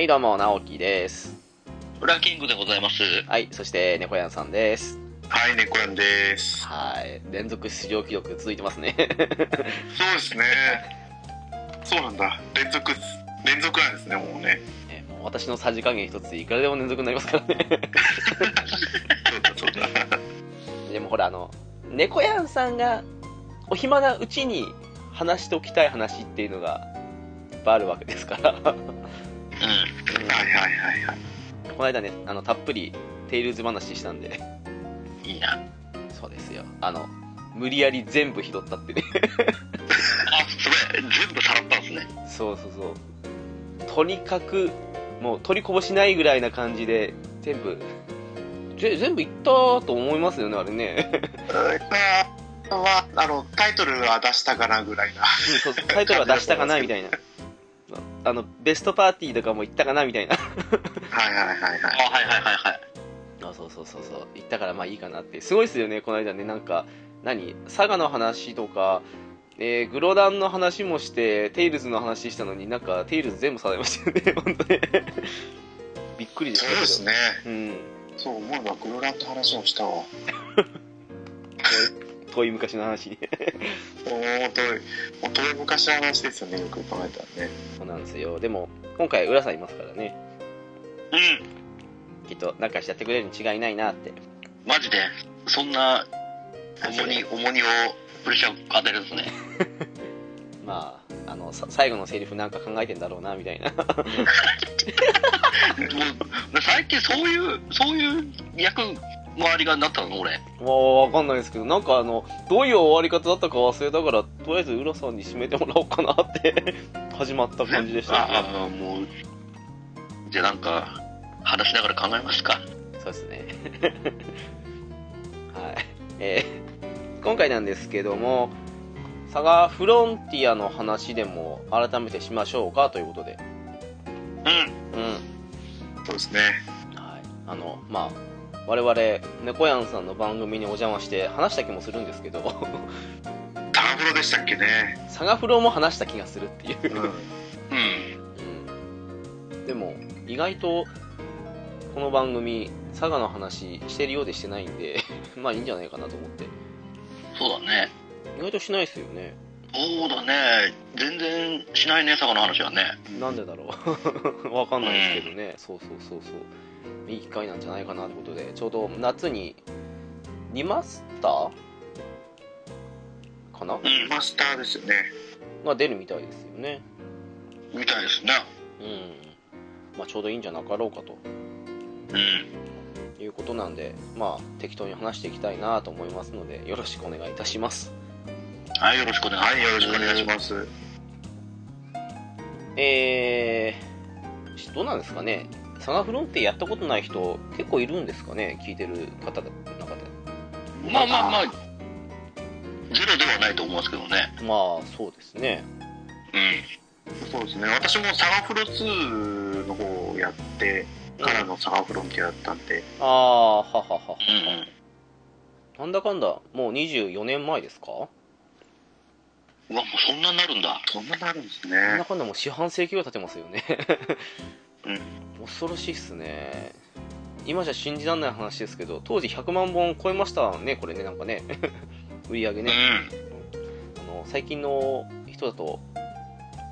はい、どうも、直樹です。フラキングでございます。はい、そして、猫やんさんです。はい、猫やんです。はい、連続出場記録続いてますね。そうですね。そうなんだ。連続、連続なんですね、もうね。ねもう私のさじ加減一つでいくらでも連続になりますからね。そうだ、そうだ。でもほら、あの、猫やんさんがお暇なうちに話しておきたい話っていうのが、いっぱいあるわけですから。うん。はいはいはいはい。この間ね、あの、たっぷり、テイルズ話したんで、いいな。そうですよ。あの、無理やり全部拾ったってね。あ、それ、全部さらったんですね。そうそうそう。とにかく、もう取りこぼしないぐらいな感じで、全部、ぜ全部いったと思いますよね、あれね。あは、あの、タイトルは出したかなぐらいな。うんそうタイトルは出したかな、みたいな。あの、ベストパーティーとかも行ったかな、みたいな。はいはいはいあ、はい。はいはいはいはい。あそうそうそうそう。行ったからまあいいかなって。すごいですよね、この間ね。なんか、何？佐賀の話とか、えーグロダンの話もして、テイルズの話したのになんか、テイルズ全部されましたよね、本当ね。びっくりでしたけど。そうですね。うん。そう思えば、グロランの話もしたわ。遠い昔の話遠い、もう遠い昔の話ですよね、よく考えたらね。そうなんですよ。でも、今回、浦さんいますからね。うん。きっと、なんかしてやってくれるに違いないなって。マジで、そんな、重荷、重荷をプレッシャー与えるんですね。まあ、あの、さ最後のセリフなんか考えてんだろうな、みたいな。最近そういう、そういう役回りがなったの、俺。もう、わかんないですけど、なんかあの、どういう終わり方だったか忘れたから、とりあえず浦さんに締めてもらおうかなって、始まった感じでしたね。ああ、もう、じゃあなんか、話しながら考えますか。そうですね。はい。えー今回なんですけども、サガフロンティアの話でも改めてしましょうかということで。うん。うん。そうですね。はい。あの、まあ、我々、猫やんさんの番組にお邪魔して話した気もするんですけど、ターフロでしたっけね。サガフロも話した気がするっていうう。ん。うん。うん。でも、意外と、この番組、佐賀の話してるようでしてないんで、まあいいんじゃないかなと思って。そうだね。意外としないですよね。そうだね。全然しないね、佐賀の話はね。なんでだろう わかんないですけどね、そうそうそうそういい機会なんじゃないかなってことでちょうど夏にリマスター？かな？うん。マスターですよね。が出るみたいですよねみたいですね。うんまあちょうどいいんじゃなかろうかとうん。いうことなんでまあ適当に話していきたいなと思いますのでよろしくお願いいたしますはい、よろしくお願いします。はい、よろしくお願いします。えー、どうなんですかね？サガフロンティアやったことない人結構いるんですかね？聞いてる方の中でまあまあまあ、ゼロではないと思いますけどね。まあそうですねうん。そうですね。私もサガフロ2の方をやってからのサガフロンティアだったんで、ああ、はははは。うん。なんだかんだ、もう24年前ですか？うわ、もうそんなになるんだ。そんななるんですね。なんだかんだもう四半世紀ぐらい経ってますよね。うん恐ろしいっすね。今じゃ信じられない話ですけど当時100万本超えましたねこれねなんかね 売り上げね、あの最近の人だと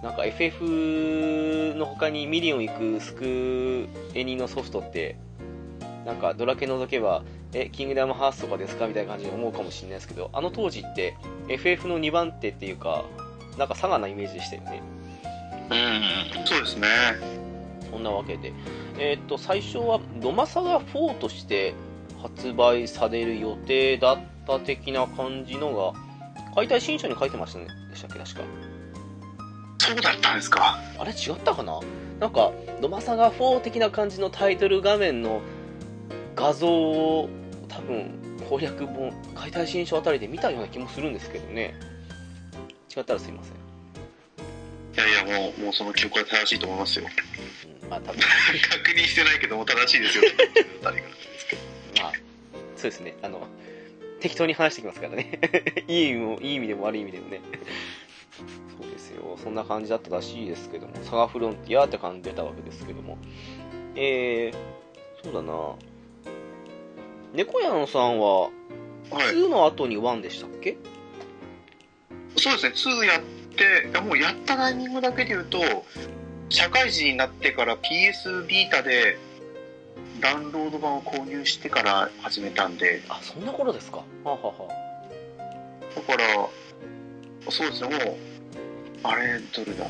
なんか FF の他にミリオン行くスクエニのソフトってなんかドラケ除けばえキングダムハーツとかですかみたいな感じで思うかもしれないですけどあの当時って FF の2番手っていうかなんか佐賀なイメージでしたよねうん。そうですね。そんなわけでえーっと最初はドマサガ4として発売される予定だった的な感じのが解体新書に書いてましたねでしたっけ？確かそうだったんですか。あれ違ったかな？なんか、ドマサガ4的な感じのタイトル画面の画像を多分攻略本、解体新書あたりで見たような気もするんですけどね。違ったらすいません。いやいや、もう、もうその記憶は正しいと思いますよ。うん、まあ多分、確認してないけども正しいですよ。まあ、そうですね。あの、適当に話してきますからね。いい意味も、いい意味でも悪い意味でもね。そうですよ。そんな感じだったらしいですけども、サガフロンティアって感じでたわけですけども。えー、そうだな。猫屋さんは、はい。2の後に1でしたっけ？そうですね、2やって、もうやったタイミングだけで言うと、社会人になってから PS ビータでダウンロード版を購入してから始めたんで、あ、そんな頃ですか？はあ、はだから、そうですね、もう、あれ、どれだ、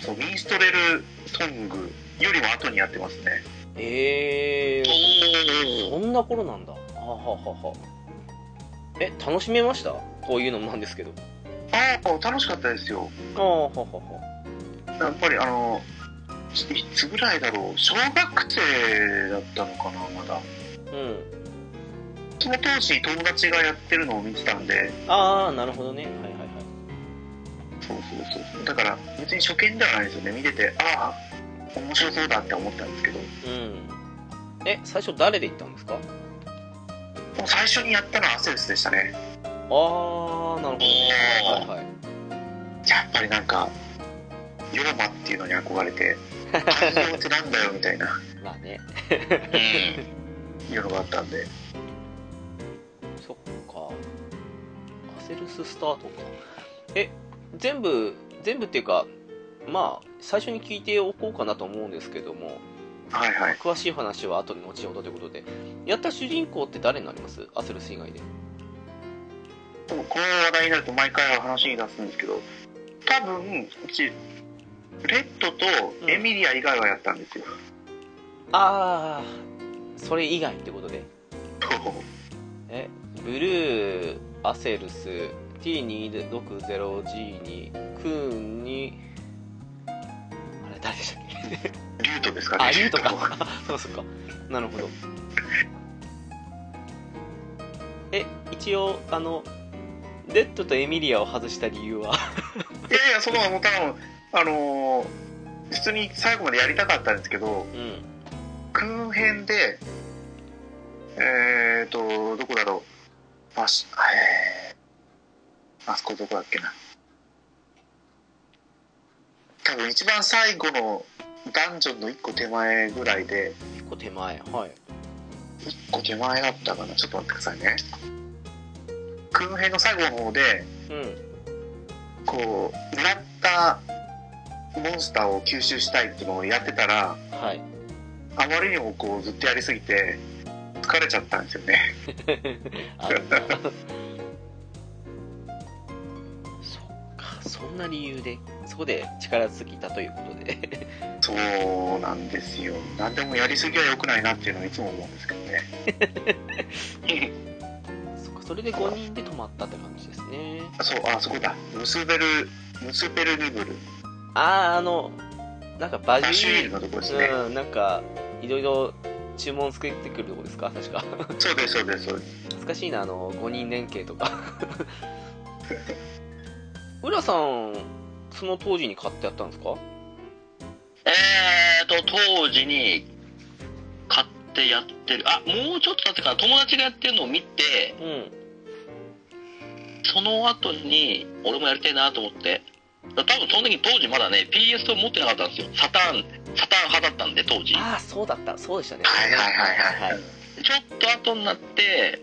そう、ミンストレルソングよりも後にやってますね。あ、えー、おそんな頃なんだ。はあ、はあはあはあ、え、楽しめました？こういうのもなんですけど。ああ、楽しかったですよ。ああ、はあはあはあ。やっぱり、あの、いいつぐらいだろう、小学生だったのかな、まだ。うん。その当時、友達がやってるのを見てたんで、ああ、なるほどね。はいはいはい。そうそうそう。だから、別に初見ではないですよね。見てて、ああ、面白そうだって思ったんですけど、もうん。え、最初誰で行ったんですか？う最初にやったのはアセルスでしたね。ああ、なるほどはいはい。やっぱりなんか、ヨーマっていうのに憧れて、寛容ってなんだよみたいな、まあね。うん。いうのがあったんで、そっか。アセルススタートか。え、全部、全部っていうか、まあ、最初に聞いておこうかなと思うんですけども、はいはい。詳しい話は後に後ほどということで、やった主人公って誰になります？アセルス以外で。でもこの話題になると毎回話に出すんですけど、多分、うち、レッドとエミリア以外はやったんですよ。ああ、それ以外ってことで。え、ブルー、アセルス、T260G に、クーンに、あれ誰でしたっけ？リュートですかね。あ、リュートか。そうそうか。なるほど。え、一応、あの、レッドとエミリアを外した理由は？いやいや、その、もう多分、あのー普通に最後までやりたかったんですけど、うん。クーン編で、えーと、どこだろう。あし、えー、あそこどこだっけな。多分一番最後のダンジョンの一個手前ぐらいで、一個手前。はい。一個手前だったかな。ちょっと待ってくださいね。クーン編の最後の方で、うん。こう、狙ったモンスターを吸収したいっていうのをやってたら、はい。あまりにもこうずっとやりすぎて、疲れちゃったんですよね。そっか、そんな理由で、そこで力尽きたということで。そうなんですよ。何でもやりすぎは良くないなっていうのはいつも思うんですけどね。そっか、それで5人で泊まったって感じですね。あそう、あ、そこだ。ムスベル、ムスペルニブル、あー、あの、なんかバジルのとこですね。うん、なんか、いろいろ注文つけてくるとこですか？確か。そうです、そうです、そうです。懐かしいな、あの、5人連携とか。浦さん、その当時に買ってやったんですか？えーと、当時に買ってやってる。あ、もうちょっと経ってから友達がやってるのを見て、うん。その後に俺もやりたいなと思って。多分その時当時まだね、PS を持ってなかったんですよ。サターン。サターン派だったんで、当時。ああそうだったそうでしたねはいはいはいはいはいちょっと後になって、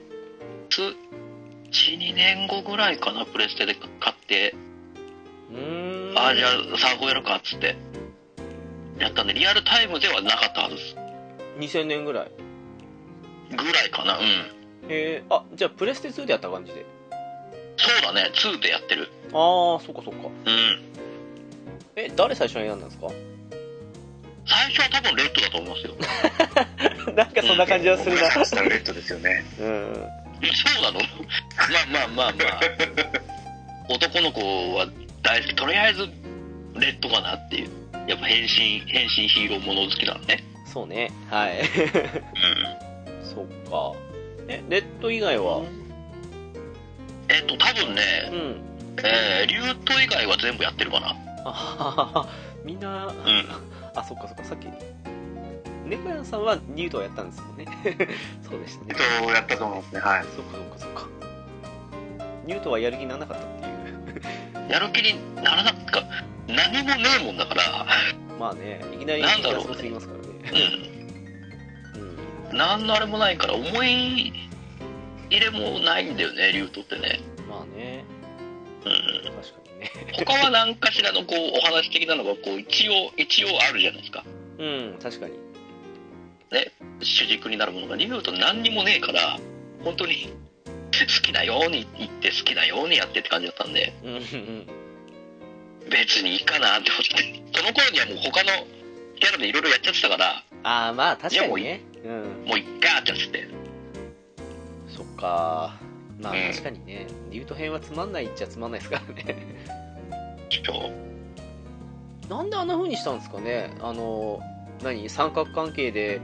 つ、1、2年後ぐらいかな、プレステで買って、うーんああ、じゃあ、サーフォやるか、っつって。やったんで、リアルタイムではなかったはずです。2000年ぐらいぐらいかな、うん。へえあじゃあプレステ2でやった感じでそうだね、2でやってる。ああそっかそっかうん。え誰最初に選んだんですか？最初は多分レッドだと思いますよ。なんかそんな感じはするな僕がしたらレッドですよね。うんそうなの？まあまあまあまあ。男の子は大好き。とりあえず、レッドかなっていう。やっぱ変身、変身ヒーローもの好きなのね。そうねはいう そっかえレッド以外は？ん。えっと、多分うね、んえー、リュート以外は全部やってるかな。あみんなうん。あそっかそっかさっき猫屋さんはニュートはやったんですもんね そうでしたねえっと、やったと思いますね。はい。そっかそっかそっかニュートはやる気にならなかったっていう やる気にならなか何もねえもんだから、まあねいきなりなんだろうねすぎますからうねん。うんなんのあれもないから、思い入れもないんだよね、リュートってね。うん。確かにね。他は何かしらのこう、お話的なのが、こう、一応、一応あるじゃないですか。うん確かに。主軸になるものが、リュート何にもねえから、本当に、好きなように言って、好きなようにやってって感じだったんで、うん。うん別にいいかなって思って、その頃にはもう他のキャラでいろいろやっちゃってたから、ああまあ確かにね。うん。もういっかってやってて。そっかまあうん。確かにね。リュート編はつまんないっちゃつまんないですからね。なんであんな風にしたんですかね。あの何？三角関係で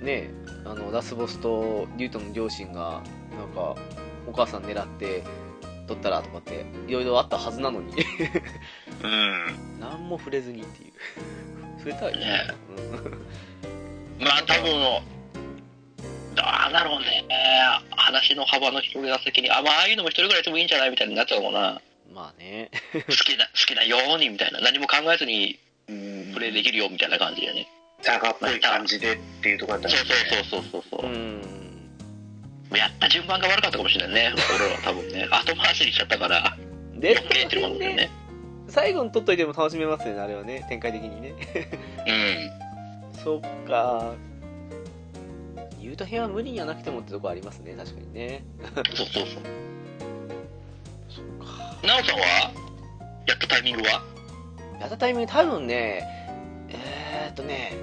ねあのラスボスとリュートの両親がなんかお母さん狙って取ったらとかっていろいろあったはずなのに。うん。何も触れずにっていう。触れたらいいね。うん。まあ多分、どうだろうね。話の幅の広げた先に、あ、まあああいうのも一人ぐらいでもいいんじゃないみたいになっちゃうのかな。まあね 好きな、好きなようにみたいな。何も考えずにうんプレイできるよみたいな感じでね。ザガっぽい感じでっていうところだったね。うそうそうそうそうう。んやった順番が悪かったかもしれないね。俺らは多分ね。後回しにしちゃったから、で余計ってるもんだよね。最後に取っといても楽しめますよねあれはね展開的にねうん。そっかリュート編は無理にはなくてもってとこありますね確かにねそうそうそう。そっかなおさんはやったタイミングは？やったタイミング多分ねえー、っとね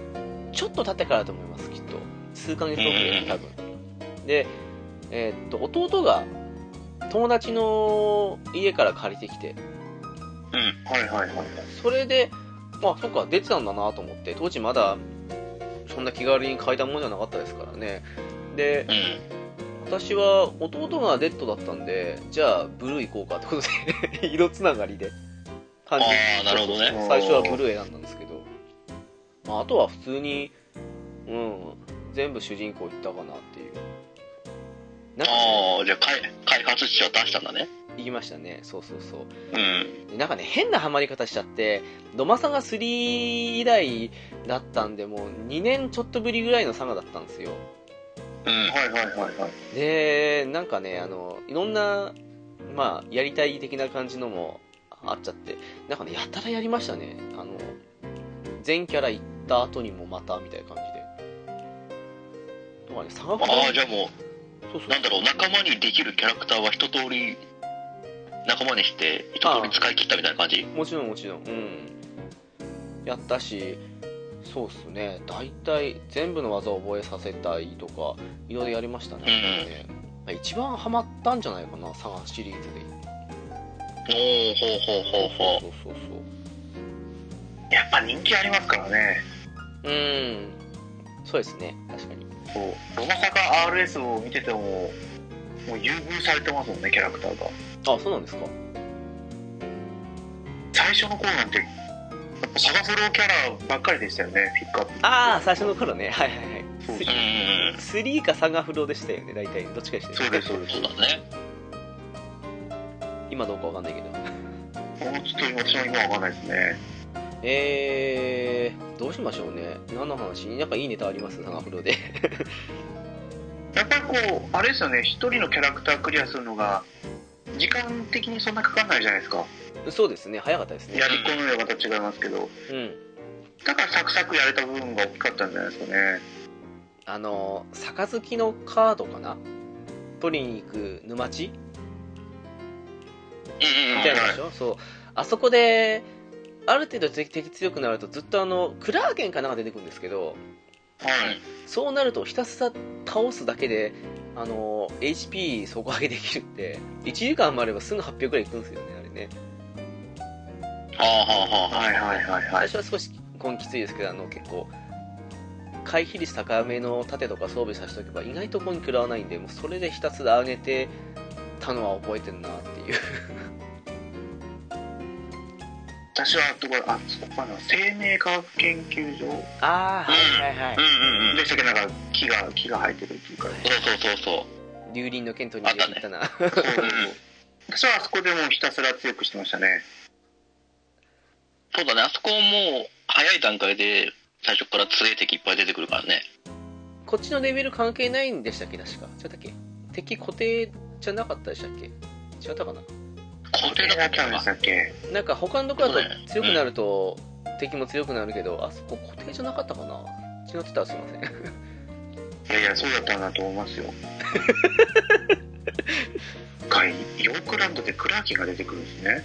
ちょっと経ってからだと思いますきっと数ヶ月遅れ多分でえーっと弟が友達の家から借りてきてうん。はいはいはいはい。それでまあそっか出てたんだなと思って当時まだそんな気軽に買えたものじゃなかったですからね。でうん。私は弟がレッドだったんでじゃあブルー行こうかってことで 色つながりで。感じあーなるほどね。最初はブルー選んだんですけど、まあ、あとは普通にうん全部主人公いったかなっていう。ああ、じゃあ開開発室は出したんだね。行きましたねそうそうそううん。でなんかね変なハマり方しちゃってドマサガ3以来だったんでもう2年ちょっとぶりぐらいのサガだったんですようん。はいはいはいはい。でなんかねあのいろんなまあやりたい的な感じのもあっちゃってなんかねやたらやりましたねあの全キャラ行った後にもまたみたいな感じでだからね差がああ、じゃあもう、そうそうなんだろう、仲間にできるキャラクターは一通り仲間にして、一通り使い切ったみたいな感じ？もちろんもちろん。うん。やったしそうっすね。大体全部の技を覚えさせたいとかいろいろやりましたね,、ね一番ハマったんじゃないかなサガシリーズで。おおほうほうほうほそうそうそうやっぱ人気ありますからね。そううん。そうですね。確かに。そう。ドマサカ RS を見てても、もう優遇されてますもんね、キャラクターが。あそうなんですか最初の頃なんて、やっぱサガフローキャラばっかりでしたよね、ピックアップ。ああ最初の頃ねはいはいはいそうう。うんうんうん。3かサガフロでしたよね大体どっちかでしたよねそうです、そうです。そうだね。今どうかわかんないけどもうちょっと私も今わかんないですね。えどうしましょうね何の話？なんかいいネタあります？サガフロでやっぱりこうあれですよね一人のキャラクタークリアするのが時間的にそんなかかんないじゃないですか。そうですね早かったですね。やり込めばまた違いますけど。うん。だからサクサクやれた部分が大きかったんじゃないですかね。あの杯のカードかな？取りに行く沼地？うんうんみたいなでしょ、そう。あそこである程度敵敵強くなるとずっとあのクラーゲンかなんか出てくるんですけどはい。そうなるとひたすら倒すだけであの HP 底上げできるって1時間もあればすぐ800ぐらいいくんですよねあれね。はあはあはあはいはいはいはい最初は少し根気ついですけどあの結構回避率高めの盾とか装備させておけば意外と根食らわないんでもうそれでひたすら上げてたのは覚えてるなっていう私はどこあそこかな生命科学研究所。ああはいはいはい。うんうんうんでしたっけなんか木が木が生えてるっていうか。そうそうそうそう。竜輪の剣と逃げていったなそうそうそう。私はあそこでもうひたすら強くしてましたね。そうだね。あそこもう早い段階で最初から強い敵いっぱい出てくるからね。こっちのレベル関係ないんでしたっけ確か。違ったっけ？敵固定じゃなかったでしたっけ？違ったかな？固定だだったんでしたっけなんか他のとこだと強くなると敵も強くなるけど、あそこ固定じゃなかったかな？違ってたらすいません。いやいやそうだったんだと思いますよ。はいヨークランドでクラーキが出てくるんですね。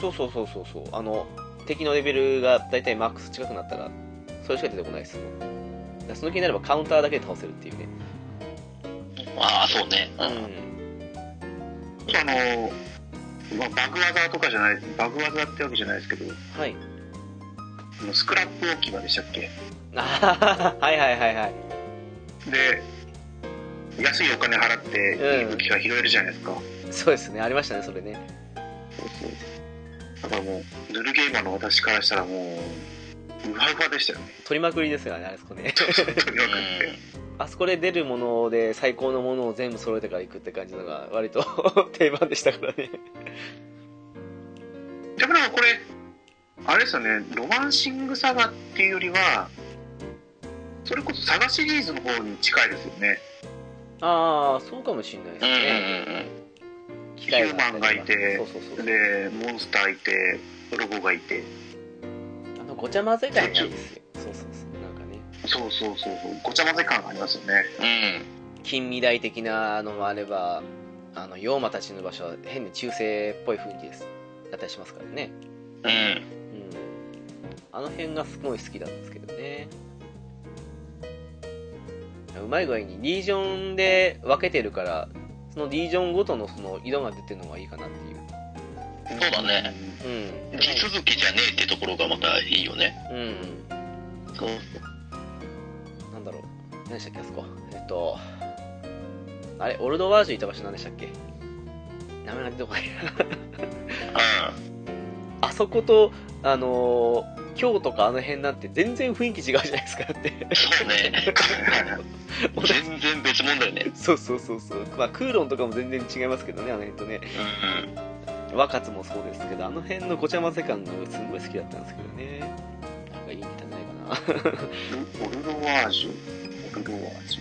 そうそうそうそうそう。あの敵のレベルがだいたいマックス近くなったらそれしか出てこないですもん。その気になればカウンターだけで倒せるっていうね。ああそうね。ううんん。あの、まあ、バグ技とかじゃないバグ技ってわけじゃないですけどはい。スクラップ置き場でしたっけ？あ はいはいはいはい。で安いお金払ってうん。いい武器が拾えるじゃないですか、そうですね。ありましたねそれね。そうそう。だからもうヌルゲーマーの私からしたらもううわうわでしたよね取りまくりですよねあそこね。あそこで出るもので最高のものを全部揃えてから行くって感じのが割と定番でしたからね。でもなんかこれあれですよねロマンシングサガっていうよりはそれこそサガシリーズの方に近いですよね。ああそうかもしれないですね、ヒューマンがいてでモンスターいてロボがいてごちゃ混ぜ感がいいですよ。そうそうそう。なんかねそうそうそうそう。ごちゃ混ぜ感がありますよね。うん近未来的なのもあればあの妖魔たちの場所は変に中世っぽい雰囲気です。だったりしますからね。うん。うん。あの辺がすごい好きなんですけどね。うまい具合にリージョンで分けてるからそのリージョンごとのその色が出てるのがいいかなっていうそうだね。うん。地続きじゃねえってところがまたいいよね。うん。そう。なんだろう。何でしたっけあそこ。えっとあれオルドワージュいた場所何でしたっけ？名前が出てこない。あそことあのー京とかあの辺なんて全然雰囲気違うじゃないですかだって。そうね。全然別物だよね。そうそうそうそう。まあクーロンとかも全然違いますけどねあの辺とね。うん若津もそうですけどあの辺のごちゃ混ぜ感がすごい好きだったんですけどね。なんかいいネタないかな。オルロワージュ？オルロワージ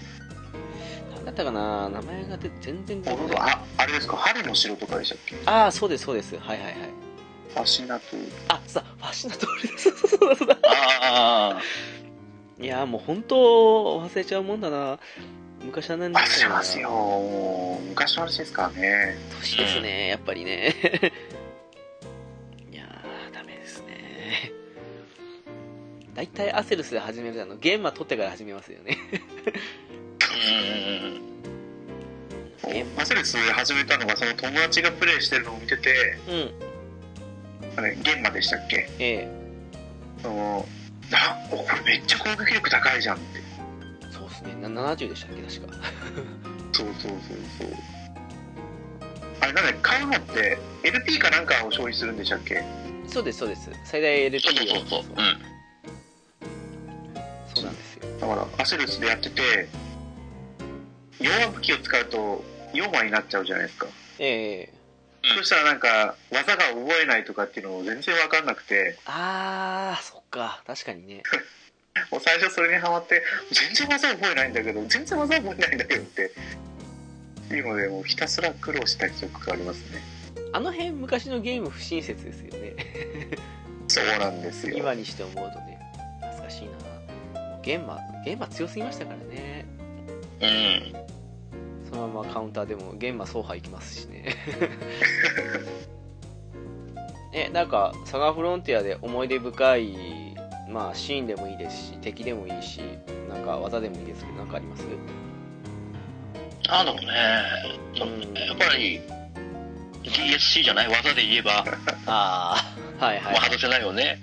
何だったかな？名前が全然出てこなああれですか？春の城とかでしたっけ？ああそうですそうです。はいはいはい。ファシナトゥあさファシナ通りです。そうそうだそう。だああいやーもう本当忘れちゃうもんだな昔は何だった忘れますよ。もう昔の話ですからね。年ですね、やっぱりね。いやーダメですね。大体アセルスで始めるあのゲームは取ってから始めますよね。うん。えマセレス始めたのがその友達がプレイしてるのを見ててうん。あれゲンマでしたっけ？え。そのあおこれめっちゃ攻撃力高いじゃんってねな70でしたっけ確か。そうそうそうそう。あれなんだ買うのって LP かなんかを消費するんでしたっけ？そうですそうです。最大 LP そうそうそうそう。うん。そうなんですよ。だからアセルスでやってて弱武器を使うと弱になっちゃうじゃないですか、ええ。うんそしたらなんか技が覚えないとかっていうのを全然分かんなくて。あーそっか。確かにね もう最初それにハマって全然技覚えないんだけど全然技覚えないんだけどって。いうのでもうひたすら苦労した記憶がありますね。あの辺昔のゲーム不親切ですよね。そうなんですよ。今にして思うとね懐かしいな。ゲンマゲンマ強すぎましたからね。うん。そのままカウンターでもゲンマ走破いきますしね。えなんかサガフロンティアで思い出深いまあシーンでもいいですし敵でもいいしなんか技でもいいですけどなんかあります？なんだろうねうん。やっぱり DSC じゃない？技で言えば。ああはいはい。もう外せないよね。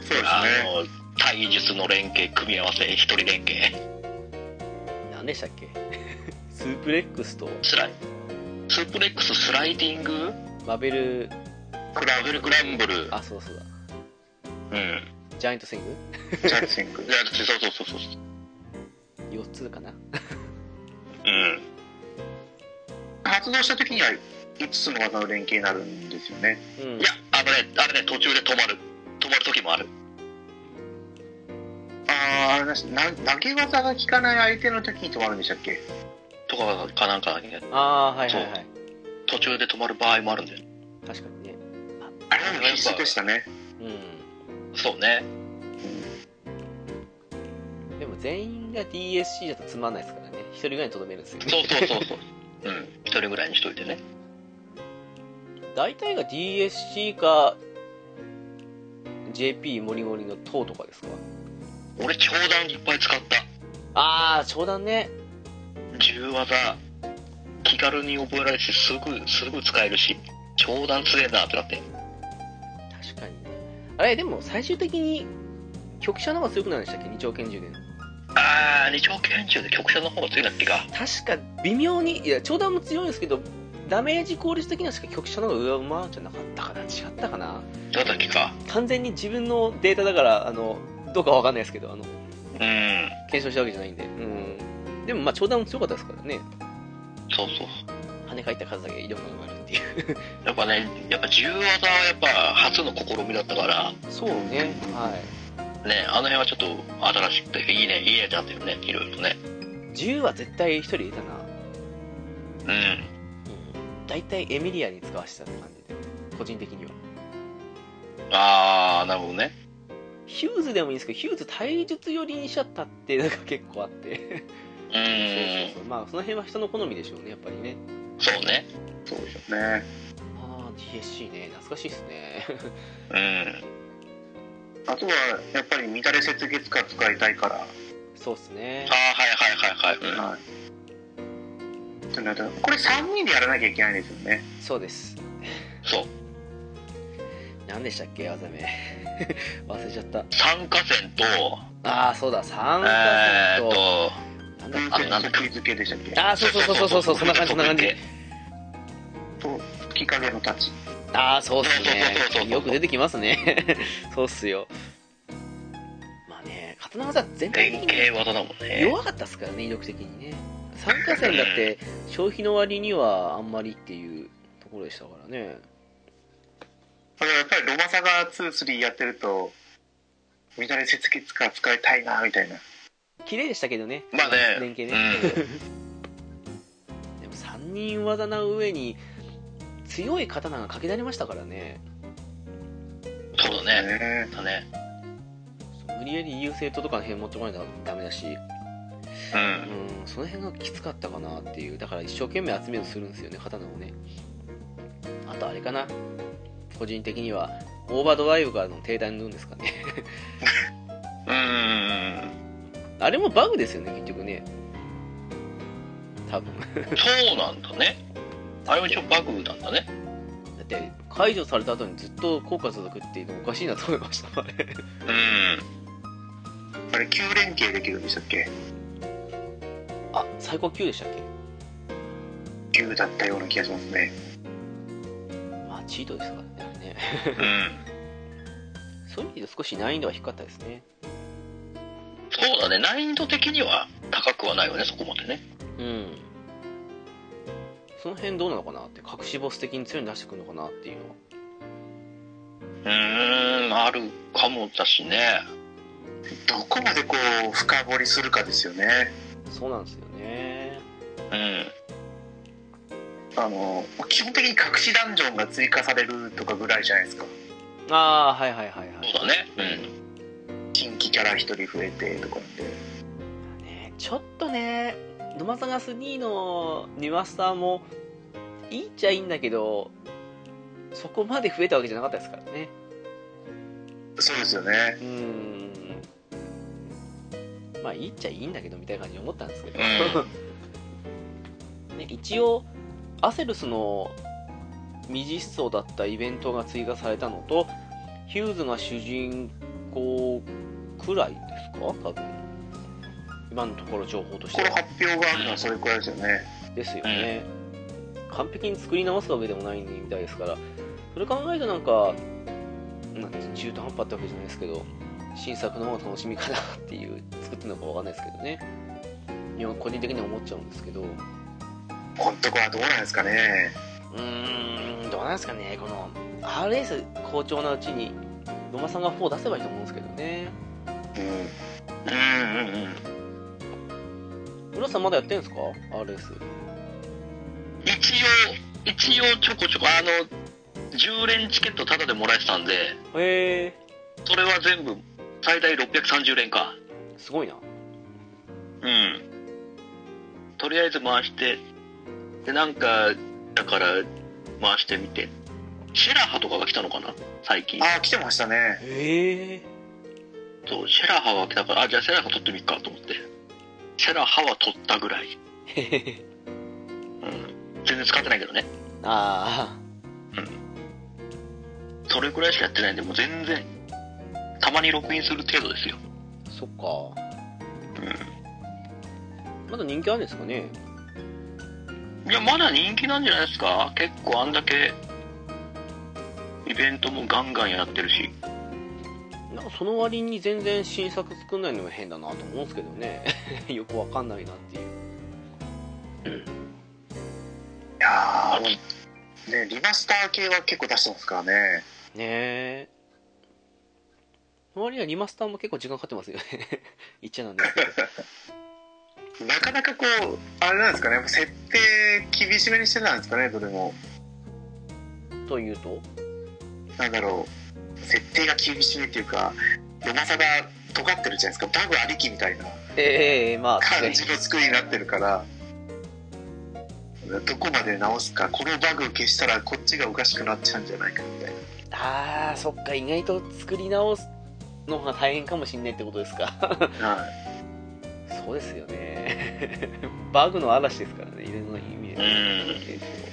そうですね。あの体術の連携組み合わせ一人連携。何でしたっけ？スープレックスと？スライスープレックススライディング？バベル。クラベルグランブル。あそうそうだ。うんジャイアントスイング？ジャッシング。いやそうそうそうそう。そう4つかな？うん。発動した時には5つの技の連携になるんですよね。うん。いやあのねあれね途中で止まる。止まる時もある。あああれだしな投げ技が効かない相手の時に止まるんでしたっけ？とかかなんかねああーはいはいはい。途中で止まる場合もあるんだよ。確かにね。あれは必須でしたね。うんそうね。でも全員が DSC だとつまんないですからね。一人ぐらいにとどめるんですよね。そうそうそうそう。うん。一人ぐらいにしといてね。大体が DSC か JP モリモリの塔とかですか？俺長弾いっぱい使った。ああ長弾ね。重技。気軽に覚えられるしすぐすぐ使えるし長弾強えなってなってあれでも最終的に局者の方が強くなるんでしたっけ？二丁拳銃でああ二丁拳銃で局者の方が強いんだっけか。確か微妙にいや長弾も強いんですけどダメージ効率的にはしか局者の方が上回るんじゃなかったかな。違ったかな。どうだっけか。完全に自分のデータだからあのどうかわかんないですけどあのうん。検証したわけじゃないんで。うん。でもまあ長弾も強かったですからね。そうそう跳ね返った数だけ威力が上がるっていう。やっぱねやっぱ重技はやっぱ初の試みだったから。そうねはい。ねあの辺はちょっと新しくていいねいいねってなったよねいろいろね。銃は絶対一人いたな。うん。うん。大体エミリアに使わせてたって感じで個人的には。ああなるほどね。ヒューズでもいいんですけどヒューズ体術寄りにしちゃったっていうのが結構あって。う そうそうそう。まあその辺は人の好みでしょうねやっぱりねそうね。そうでしょうね。ああ DSC ね。懐かしいですね。うん。あとはやっぱり乱れ雪月花使いたいから、そうっすね。ああはいはいはいはい、うん、はい。これ3人でやらなきゃいけないんですよね。そうです。そう。何でしたっけ技名。忘れちゃった。参加線と。ああそうだ。参加えーっ線ととなんだっけあなんだっけ吹き付けでしたっけああそうそうそうそうそうそうそんな感じそんな感じ。と吹き影の太刀ああそうっすね。よく出てきますね。そうっすよ。まあね刀技全体連的に携技だもんね。弱かったっすからね威力的にね。参加線だって消費の割にはあんまりっていうところでしたからね。だからやっぱりロマサガ23やってると乱れ雪月花使いたいなみたいな綺麗でしたけどね。まあね。連携ね、でも3人技の上に強い刀が掛けられましたからね。そうだね。ね。だね。無理やり優勢ととかの辺持ってこないとダメだし。うん。うんその辺がきつかったかなっていう。だから一生懸命集めようとするんですよね刀をね。あとあれかな。個人的にはオーバードライブからの停滞の分ですかね。うんあれもバグですよね結局ね。多分。そうなんだね。あれも一応バグなんだね。だって解除された後にずっと効果続くっていうのおかしいなと思いましたあれ。うん。あれ9連携できるんでしたっけ？あ最高級でしたっけ？9だったような気がしますね。まあチートですからねあれね。うん。そういう意味で少し難易度は低かったですねそうだね難易度的には高くはないよねそこまでねうんその辺どうなのかなって隠しボス的に強いの出してくるのかなっていうのはうーん、あるかもだしね。どこまでこう深掘りするかですよねそうなんですよね。うん。あの基本的に隠しダンジョンが追加されるとかぐらいじゃないですかああ、はいはいはいはい。そうだね。新規キャラ1人増えてとかってねちょっとね、ノマサガ3のニマスターもいいっちゃいいんだけど、そこまで増えたわけじゃなかったですからね。そうですよねうーん。まあいいっちゃいいんだけどみたいな感じに思ったんですけど。ね、一応、アセルスの未実装だったイベントが追加されたのと、ヒューズが主人公くらいですか？多分。今のところ情報としては。発表があるのはそれくらいですよね。ですよね、完璧に作り直すわけでもないみたいですから。それ考えるとなんかなんて中途半端ってわけじゃないですけど新作の方が楽しみかなっていう作ってるのかわかんないですけどね。いや個人的には思っちゃうんですけど。う本当はどうなんですかね。ーんどうなんですかね。この RS 好調なうちに野間さんが4出せばいいと思うんですけどねうんうん。うんうんうん。浦さんまだやってるんですか？RS 一応、一応ちょこちょこ、あの、10連チケットタダでもらえてたんで、へえそれは全部、最大630連か。すごいなうん。とりあえず回して、で、なんか、だから、回してみて。シェラハとかが来たのかな？最近。ああ来てましたねへえそう、シェラハが来たから、あ、じゃあシェラハ取ってみっかと思って。シェラハは取ったぐらい。うん。全然使ってないけどね。あそれぐらいしかやってないんで、もう全然、たまにログインする程度ですよ。あそっかうん。まだ人気あるんですかね？いや、まだ人気なんじゃないですか結構あんだけ、イベントもガンガンやってるし。なんかその割に全然新作作んないのも変だなと思うんですけどね。よくわかんないなっていう。いやーねリマスター系は結構出してますからね。ねえ。その割にはリマスターも結構時間かかってますよね。言っちゃなんですけど。なかなかこうあれなんですかね。設定厳しめにしてたんですかねどれも。というと？なんだろう設定が厳しめっていうか山さが尖ってるじゃないですか。バグありきみたいな感じの作りになってるからどこまで直すかこのバグ消したらこっちがおかしくなっちゃうんじゃないかみたいああそっか。意外と作り直すのが大変かもしんないってことですか。な、はい、そうですよね。バグの嵐ですからねいろんな意味でうん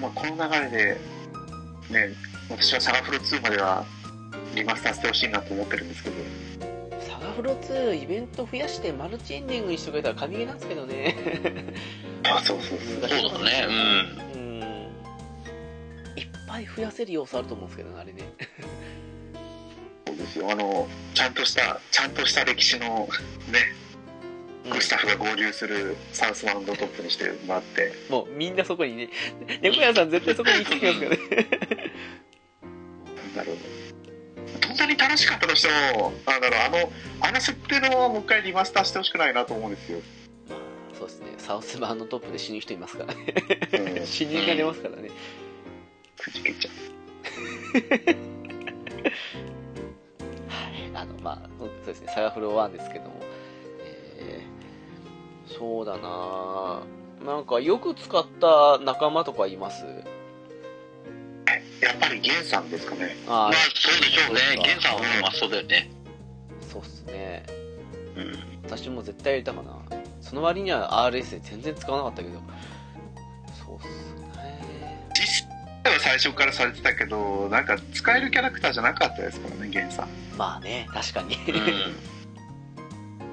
まあ、この流れでね私はサガフロ2まではリマスターしてほしいなと思ってるんですけど。サガフロ2イベント増やしてマルチエンディングにしてくれたら神ゲーなんですけどね。あそうそうそう。そうだね、うん。うん。いっぱい増やせる要素あると思うんですけどねあれね。そうですよ。あのちゃんとしたちゃんとした歴史のねスタッフが合流するサウスマウンドトップにしてもらって。もうみんなそこにね。猫屋さん絶対そこに行ってきますからね。なんだろうどんなに楽しかったとしてもなんだろうあのあの設定のもう一回リマスターしてほしくないなと思うんですよ、まあそうですね。サウスマンのトップで死ぬ人いますからね。うん、死人が出ますからね。くじけちゃはい。あのまあそうですね。サガフロ1ですけども。えーそうだな。なんかよく使った仲間とかいます？うやっぱりゲンさんですかね。あまあ、そうでしょうね。ゲンさんはもうマストだよね。そうっすね。うん。私も絶対やりたかな。その割には RS で全然使わなかったけど。そうっすね。実際は最初からされてたけどなんか使えるキャラクターじゃなかったですからねゲンさん。まあね確かに。うん。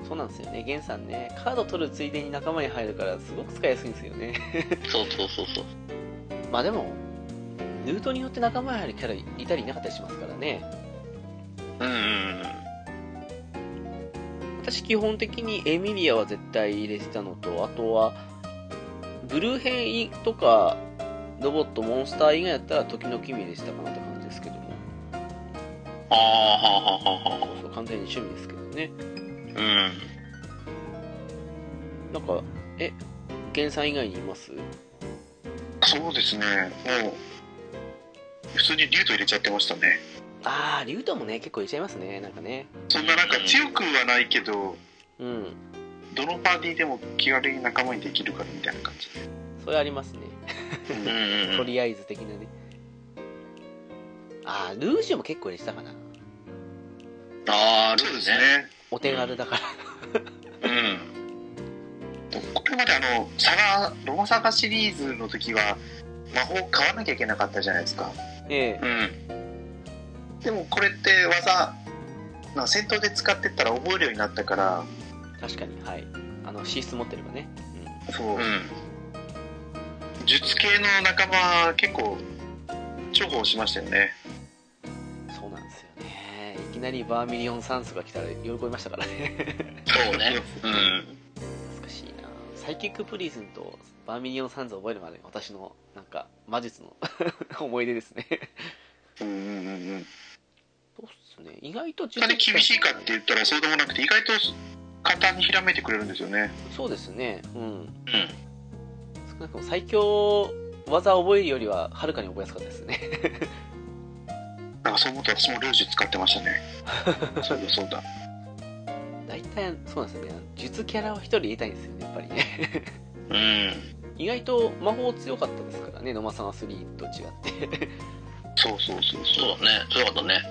そうなんですよね。ゲンさんねカード取るついでに仲間に入るからすごく使いやすいんですよね。そうそうそうそう。まあでもルートによって仲間に入るキャラいたりいなかったりしますからね。うんうん私基本的にエミリアは絶対入れてたのとあとはブルー編とかロボットモンスター以外やったら時の君でしたかなって感じですけども。ああ、はあはあはあはそう完全に趣味ですけどね。あ。うん。なんかえ原さん以外にいます？そうですね。もう普通にリュート入れちゃってましたね。ああリュートもね結構入れちゃいますねなんかね。そんななんか強くはないけどうん。どのパーティーでも気軽に仲間にできるからみたいな感じ。それありますね。うん。うんうん。とりあえず的なね。ああルージュも結構入れてたかな。ああ、そうですね。お手軽だから、うん。これまであのサガロマサガシリーズの時は魔法買わなきゃいけなかったじゃないですかええうん。でもこれって技な戦闘で使ってったら覚えるようになったから確かにはいあの資質持ってればね、そう、うん。術系の仲間結構重宝しましたよねなりバーミリオンサンズが来たら喜びましたからね。そうね。うん。難しいな。サイキックプリズンとバーミリオンサンズを覚えるまで私のなんか魔術の 思い出ですね。うんうんうんうん。そうっすね。意外とそんなに厳しいかって言ったらそうでもなくて意外と簡単にひらめいてくれるんですよね。そうですね。うん。うん。少なくとも最強技を覚えるよりははるかに覚えやすかったですねなんかそう思うと私もルージュ使ってましたね。そうだそうだ。大体そうなんですよね。術キャラを一人入れたいんですよねやっぱりね。うん。意外と魔法強かったですからね野間さんは3と違って。そうそうそうそそう。だね。そうだったね。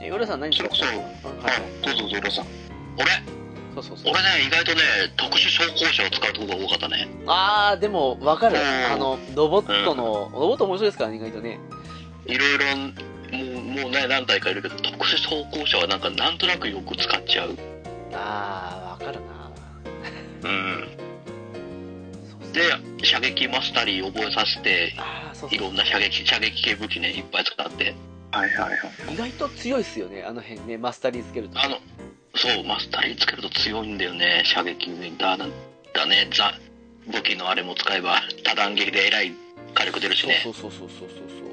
えヨラさん何使ってたんですかう。はい。あどうぞゾロさん。俺、そうそうそう。俺ね、意外とね、特殊昇降車を使うところが多かったね。あーでも分かる。うん。あのロボットの、ロボット面白いですからね意外とね。いろいろ、もう、ね、何体かいるけど、特殊昇降車はなんか、なんとなくよく使っちゃう。あー分かるなうん。で、射撃マスタリー覚えさせて、あーそうそういろんな射撃、射撃系武器ね、いっぱい使って。はいはいはい意外と強いっすよねあの辺ねマスタリーつけるとあの、そう、マスタリーつけると強いんだよね、射撃だ、だね、ザ、武器のあれも使えば、多段撃でえらい火力出るしね。そうそうそうそうそうそう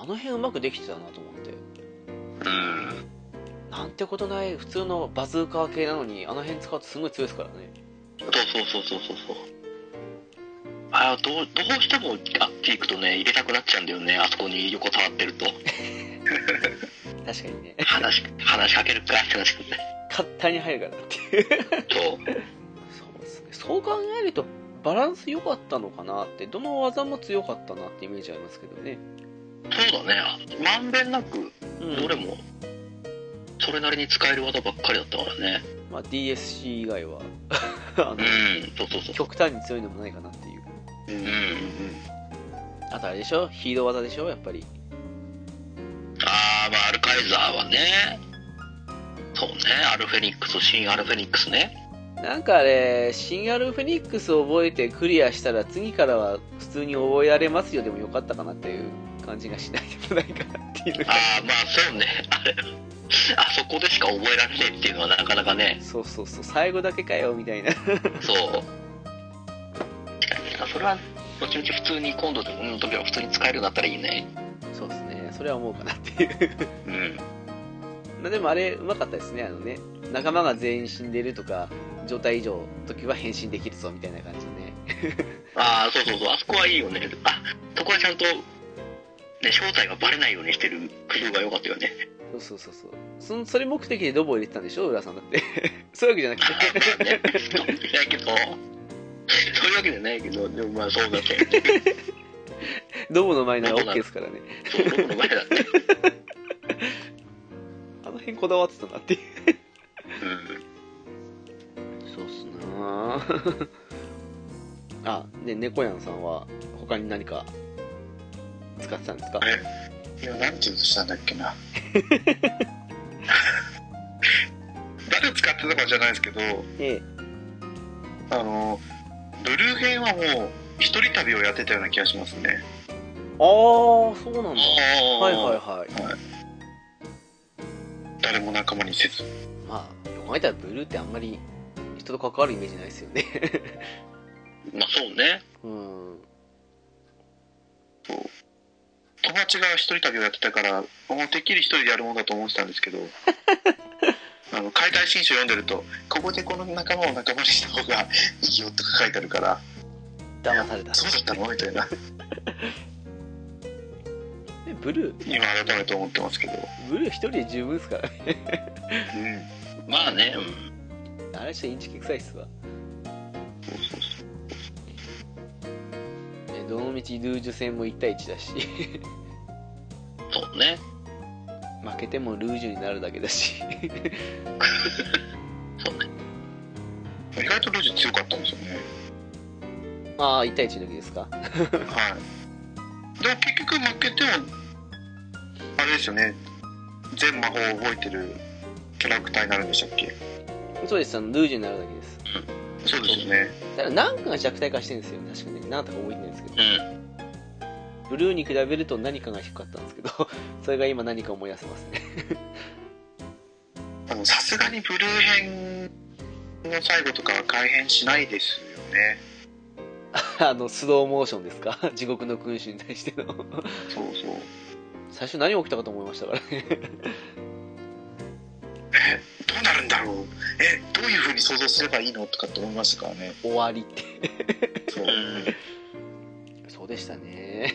あの辺うまくできてたなと思って。うん。なんてことない普通のバズーカー系なのにあの辺使うとすごい強いですからね。そうそうそうそうそう。あどうどうしてもあっち行くとね入れたくなっちゃうんだよねあそこに横たわってると。確かにね。話し話しかけるかってなっちゃうね勝手に入るからっていう。そう。そうですね。そう考えるとバランス良かったのかなってどの技も強かったなってイメージありますけどねそうだね。まんべんなくうん。どれもそれなりに使える技ばっかりだったからね。まあ、DSC 以外は。あのうんそうそうそう。極端に強いのもないかなっていう。うんうんうんあとあれでしょ？ヒーロー技でしょ？やっぱり。ああまあアルカイザーはね。そうね。アルフェニックス新アルフェニックスね。なんかあれ新アルフェニックスを覚えてクリアしたら次からは普通に覚えられますよ。でもよかったかなっていう感じがしないでもないかなっていう。ああまあそうね。あれあそこでしか覚えられねえっていうのはなかなかね。そうそうそう。最後だけかよみたいな。そう。それは後々普通に今度の時は普通に使えるようになったらいいね。そうですね。それは思うかなっていう。うん。まあでもあれうまかったですね。あのね仲間が全員死んでるとか状態以上の時は変身できるぞみたいな感じでね。ああそうそうそう。あそこはいいよね。あそこはちゃんとね正体がバレないようにしてる工夫が良かったよね。そうそうそうそう。そのそれ目的でドボを入れてたんでしょ？浦さんだって。そういうわけじゃなくまあてねそうじゃないけどそういうわけじじゃないけどでもまあそうだったよねドボの前なら OK ですからねそう僕の前だってあの辺こだわってたなっていううんそうっすなあで猫やんさんは他に何か使ってたんですか？いや何て言うとしたんだっけな。誰使ってたかじゃないですけどええ。あのブルー編はもう一人旅をやってたような気がしますね。ああそうなんだ。はいはいい。はい。誰も仲間にせず。まあよく考えたらブルーってあんまり人と関わるイメージないですよね。まあそうね。うん友達が一人旅をやってたからもうてっきり一人でやるもんだと思ってたんですけど あの解体新書読んでるとここでこの仲間を仲間にした方がいいよとか書いてあるから騙された。そうだったのみたいな えブルー、今改めて思ってますけど、ブルー一人で十分ですからね。うん、まあね、うん。あれしてインチキ臭いっすわ。そうそうそうねどの道ルージュ戦も1対1だし、そうね。負けてもルージュになるだけだし。そうね。意外とルージュ強かったんですよねああ、1対1の時ですか。はいでも結局負けてもあれですよね全魔法を覚えてるキャラクターになるんでしたっけ？そうです、あのルージュになるだけです。そうですよねだから何かが弱体化してるんですよ、確かに。何とか覚えてないんですけど。うん。ブルーに比べると何かが低かったんですけど、それが今何か思い出せますね。あのさすがにブルー編の最後とかは改変しないですよね あの、スローモーションですか？地獄の君主に対しての。そうそう最初何起きたかと思いましたからね。えどうなるんだろう？えどういう風に想像すればいいのとかって思いましたからね終わりって。そううん。そうでしたね。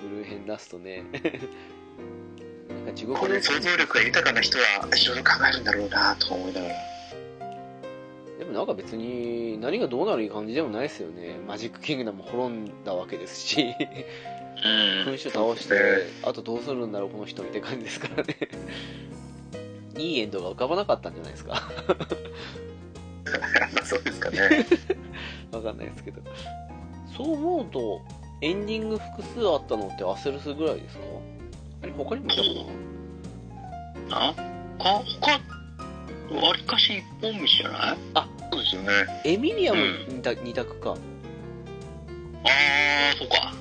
ブルー編出すとね。なんか地獄このれ想像力が豊かな人はいろいろ考えるんだろうなとか思いながらでもなんか別に何がどうなる感じでもないですよね。マジックキングダム滅んだわけですし、うん。君主倒して、あとどうするんだろうこの人みたいな感じですからね。いいエンドが浮かばなかったんじゃないですか。そうですかね わかんないですけど。そう思うと、エンディング複数あったのってアセルスぐらいですか？あれ他にもいたかな？あか、他、わりかし一本道じゃない？そうですよねエミリアも二択二択か。あー、そうか。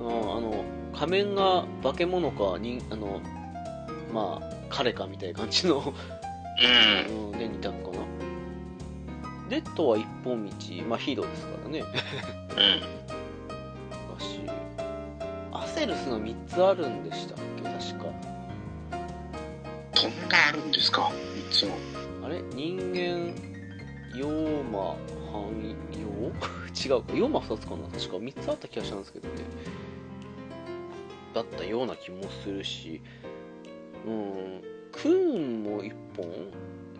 うん、あの、仮面が化け物か、人、あの、まあ、彼かみたいな感じの、うん。うん、で二択かな。レッドは一本道、まあヒーローですからね。うん。だし、アセルスの3つあるんでしたっけ？確か。そんなあるんですか？いつもあれ？人間、ヨーマ、汎用 違うか。ヨーマ2つかな？確か3つあった気がしたんですけどね。だったような気もするし、うん、クーンも1本、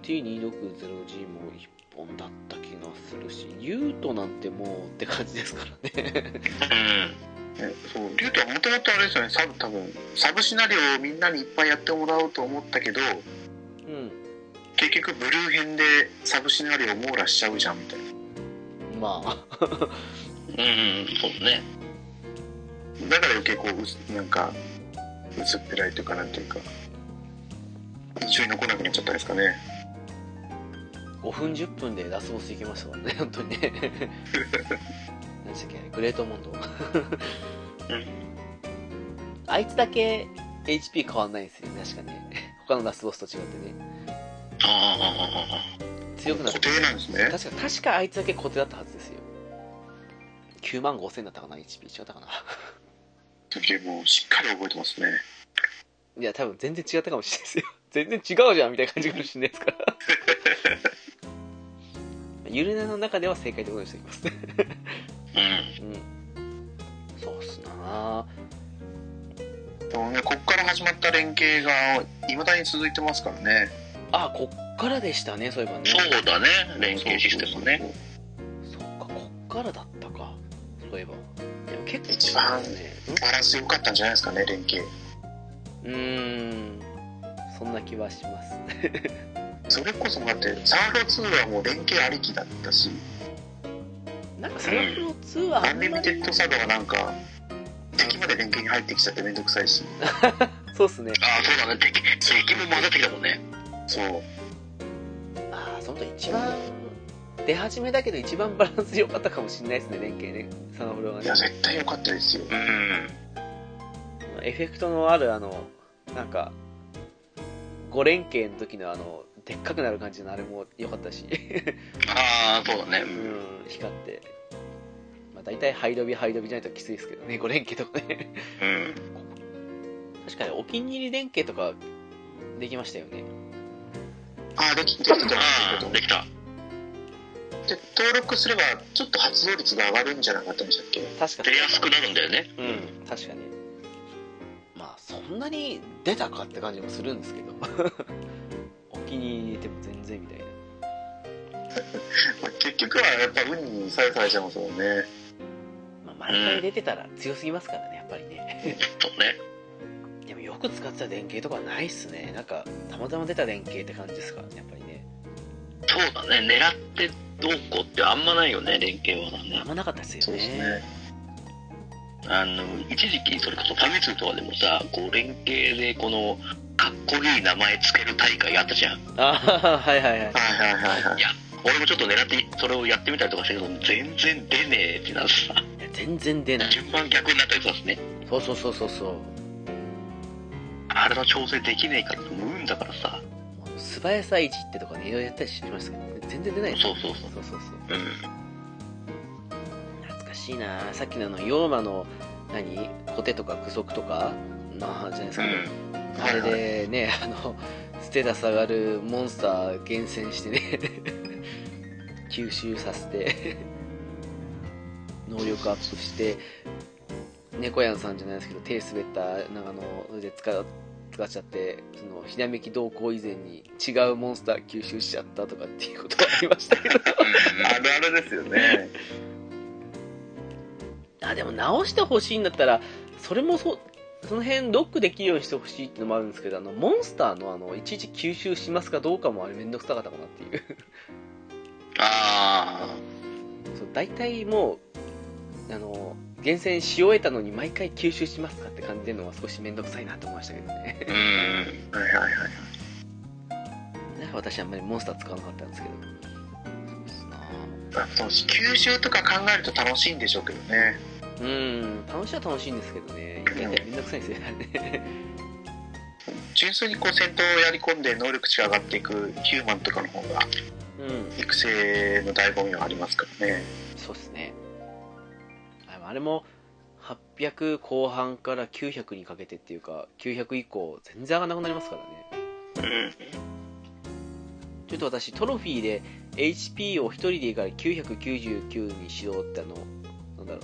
T260G も1本だった気がするし、ユートなんてもうって感じですからね。うん。ねそうリュウトはもともとあれですよねサブ多分サブシナリオをみんなにいっぱいやってもらおうと思ったけどうん。結局ブルー編でサブシナリオを網羅しちゃうじゃんみたいなまあ、うん、うん、そうね。だから余計こううすなんか薄っぺらいというかなんていうか印象に残らなくなっちゃったんですかね5分10分でラスボス行きましたからね、本当にね。何でしたっけグレートモンド。あいつだけ HP 変わんないんですよね、確かね。他のラスボスと違ってね。あ強くなって固定なんですね確か、確かあいつだけ固定だったはずですよ。9万5千だったかな、HP 違ったかな。時もうしっかり覚えてますねいや、多分全然違ったかもしれないですよ。全然違うじゃんみたいな感じかもしれないですから。ゆるなの中では正解ってことにしておきます。うん。うん。そうっすなでもねこっから始まった連携がいまだに続いてますからねあ、こっからでしたね、そういえばね。そうだね。連携システムね。そっか、こっからだったか。そういえば。でも結構、一番ね。バランス良かったんじゃないですかね連携んうーん。そんな気はします。それこそだってサーロ2はもう連携ありきだったしなんか、サガフロ2はあアンリミテッドサガはなんか敵まで連携に入ってきちゃってめんどくさいし そうっすね。ああ、そうだね。敵、敵も混ざってきたもんね。そうああ、そのと一番、出始めだけど一番バランス良かったかもしれないですね、連携ね。サガフロはいいねや。絶対良かったですようん。エフェクトのあるあの、なんか、5連携の時のあの、でっかくなる感じのあれも良かったし、ああ、そうだね。うん、光って。まあ、大体ハイドビハイドビじゃないときついですけどね5連携とかねうん。確かにお気に入り連携とかできましたよねあ、でき、できたんですあけどあ、できた。で、登録すれば、ちょっと発動率が上がるんじゃなかったんでしたっけ？確か出やすくなるんだよね。うん確かにまあそんなに出たかって感じもするんですけどお気に入りでも全然みたいなまあ結局はやっぱ運に左右されちゃいますもんね。まあ、毎回出てたら強すぎますからねやっぱりねそうね。でもよく使ってた電形とかないっすねなんかたまたま出た電形って感じですからねやっぱりねそうだね。狙ってどうこうってあんまないよね、連携はねあん。まなかったですよそうですねね。あの、一時期それこそファミ通とかでもさ、こう連携でこの、かっこいい名前つける大会あったじゃん。ああはいはいはいはいはいはいはいい。や、俺もちょっと狙って、それをやってみたりとかしたけど、全然出ねえってなってさ、いや全然出ない順番逆になったりさすね。そうそうそうそうそうあれの調整できねえから、無運だからさ。素早さ1ってとかねいろいろやったりしましたけどね全然出ないですそうそうそうそうそうそううん。しいな。さっきのあのヨーマの何？コテとかクソクとか？なあじゃないですか、うん。あれでねあのステータス上がるモンスター厳選してね。吸収させて。能力アップして。猫やんさんじゃないですけど手滑ったなんかあのそれで使う使っちゃってそのひらめき動向以前に違うモンスター吸収しちゃったとかっていうことがありましたけど。あるあるですよね。あでも直してほしいんだったらそれもそその辺ロックできるようにしてほしいっていうのもあるんですけどあのモンスターのあのいちいち吸収しますかどうかもあれめんどくさかったかなっていうあそう大体もうあの厳選し終えたのに毎回吸収しますかって感じでるのは少しめんどくさいなと思いましたけどねあ。うん。はいはいはい。なんか私あんまりモンスター使わなかったんですけどそう吸収とか考えると楽しいんでしょうけどね。うん楽しいは楽しいんですけどね一回やったらめんどくさいんですよね純粋にこう戦闘をやり込んで能力値が上がっていくヒューマンとかの方がうん育成の醍醐味はありますからね。そうですねああれも800後半から900にかけてっていうか900以降全然上がらなくなりますからねうん。ちょっと私トロフィーで HP を1人でいいから999にしようってあのなんだろ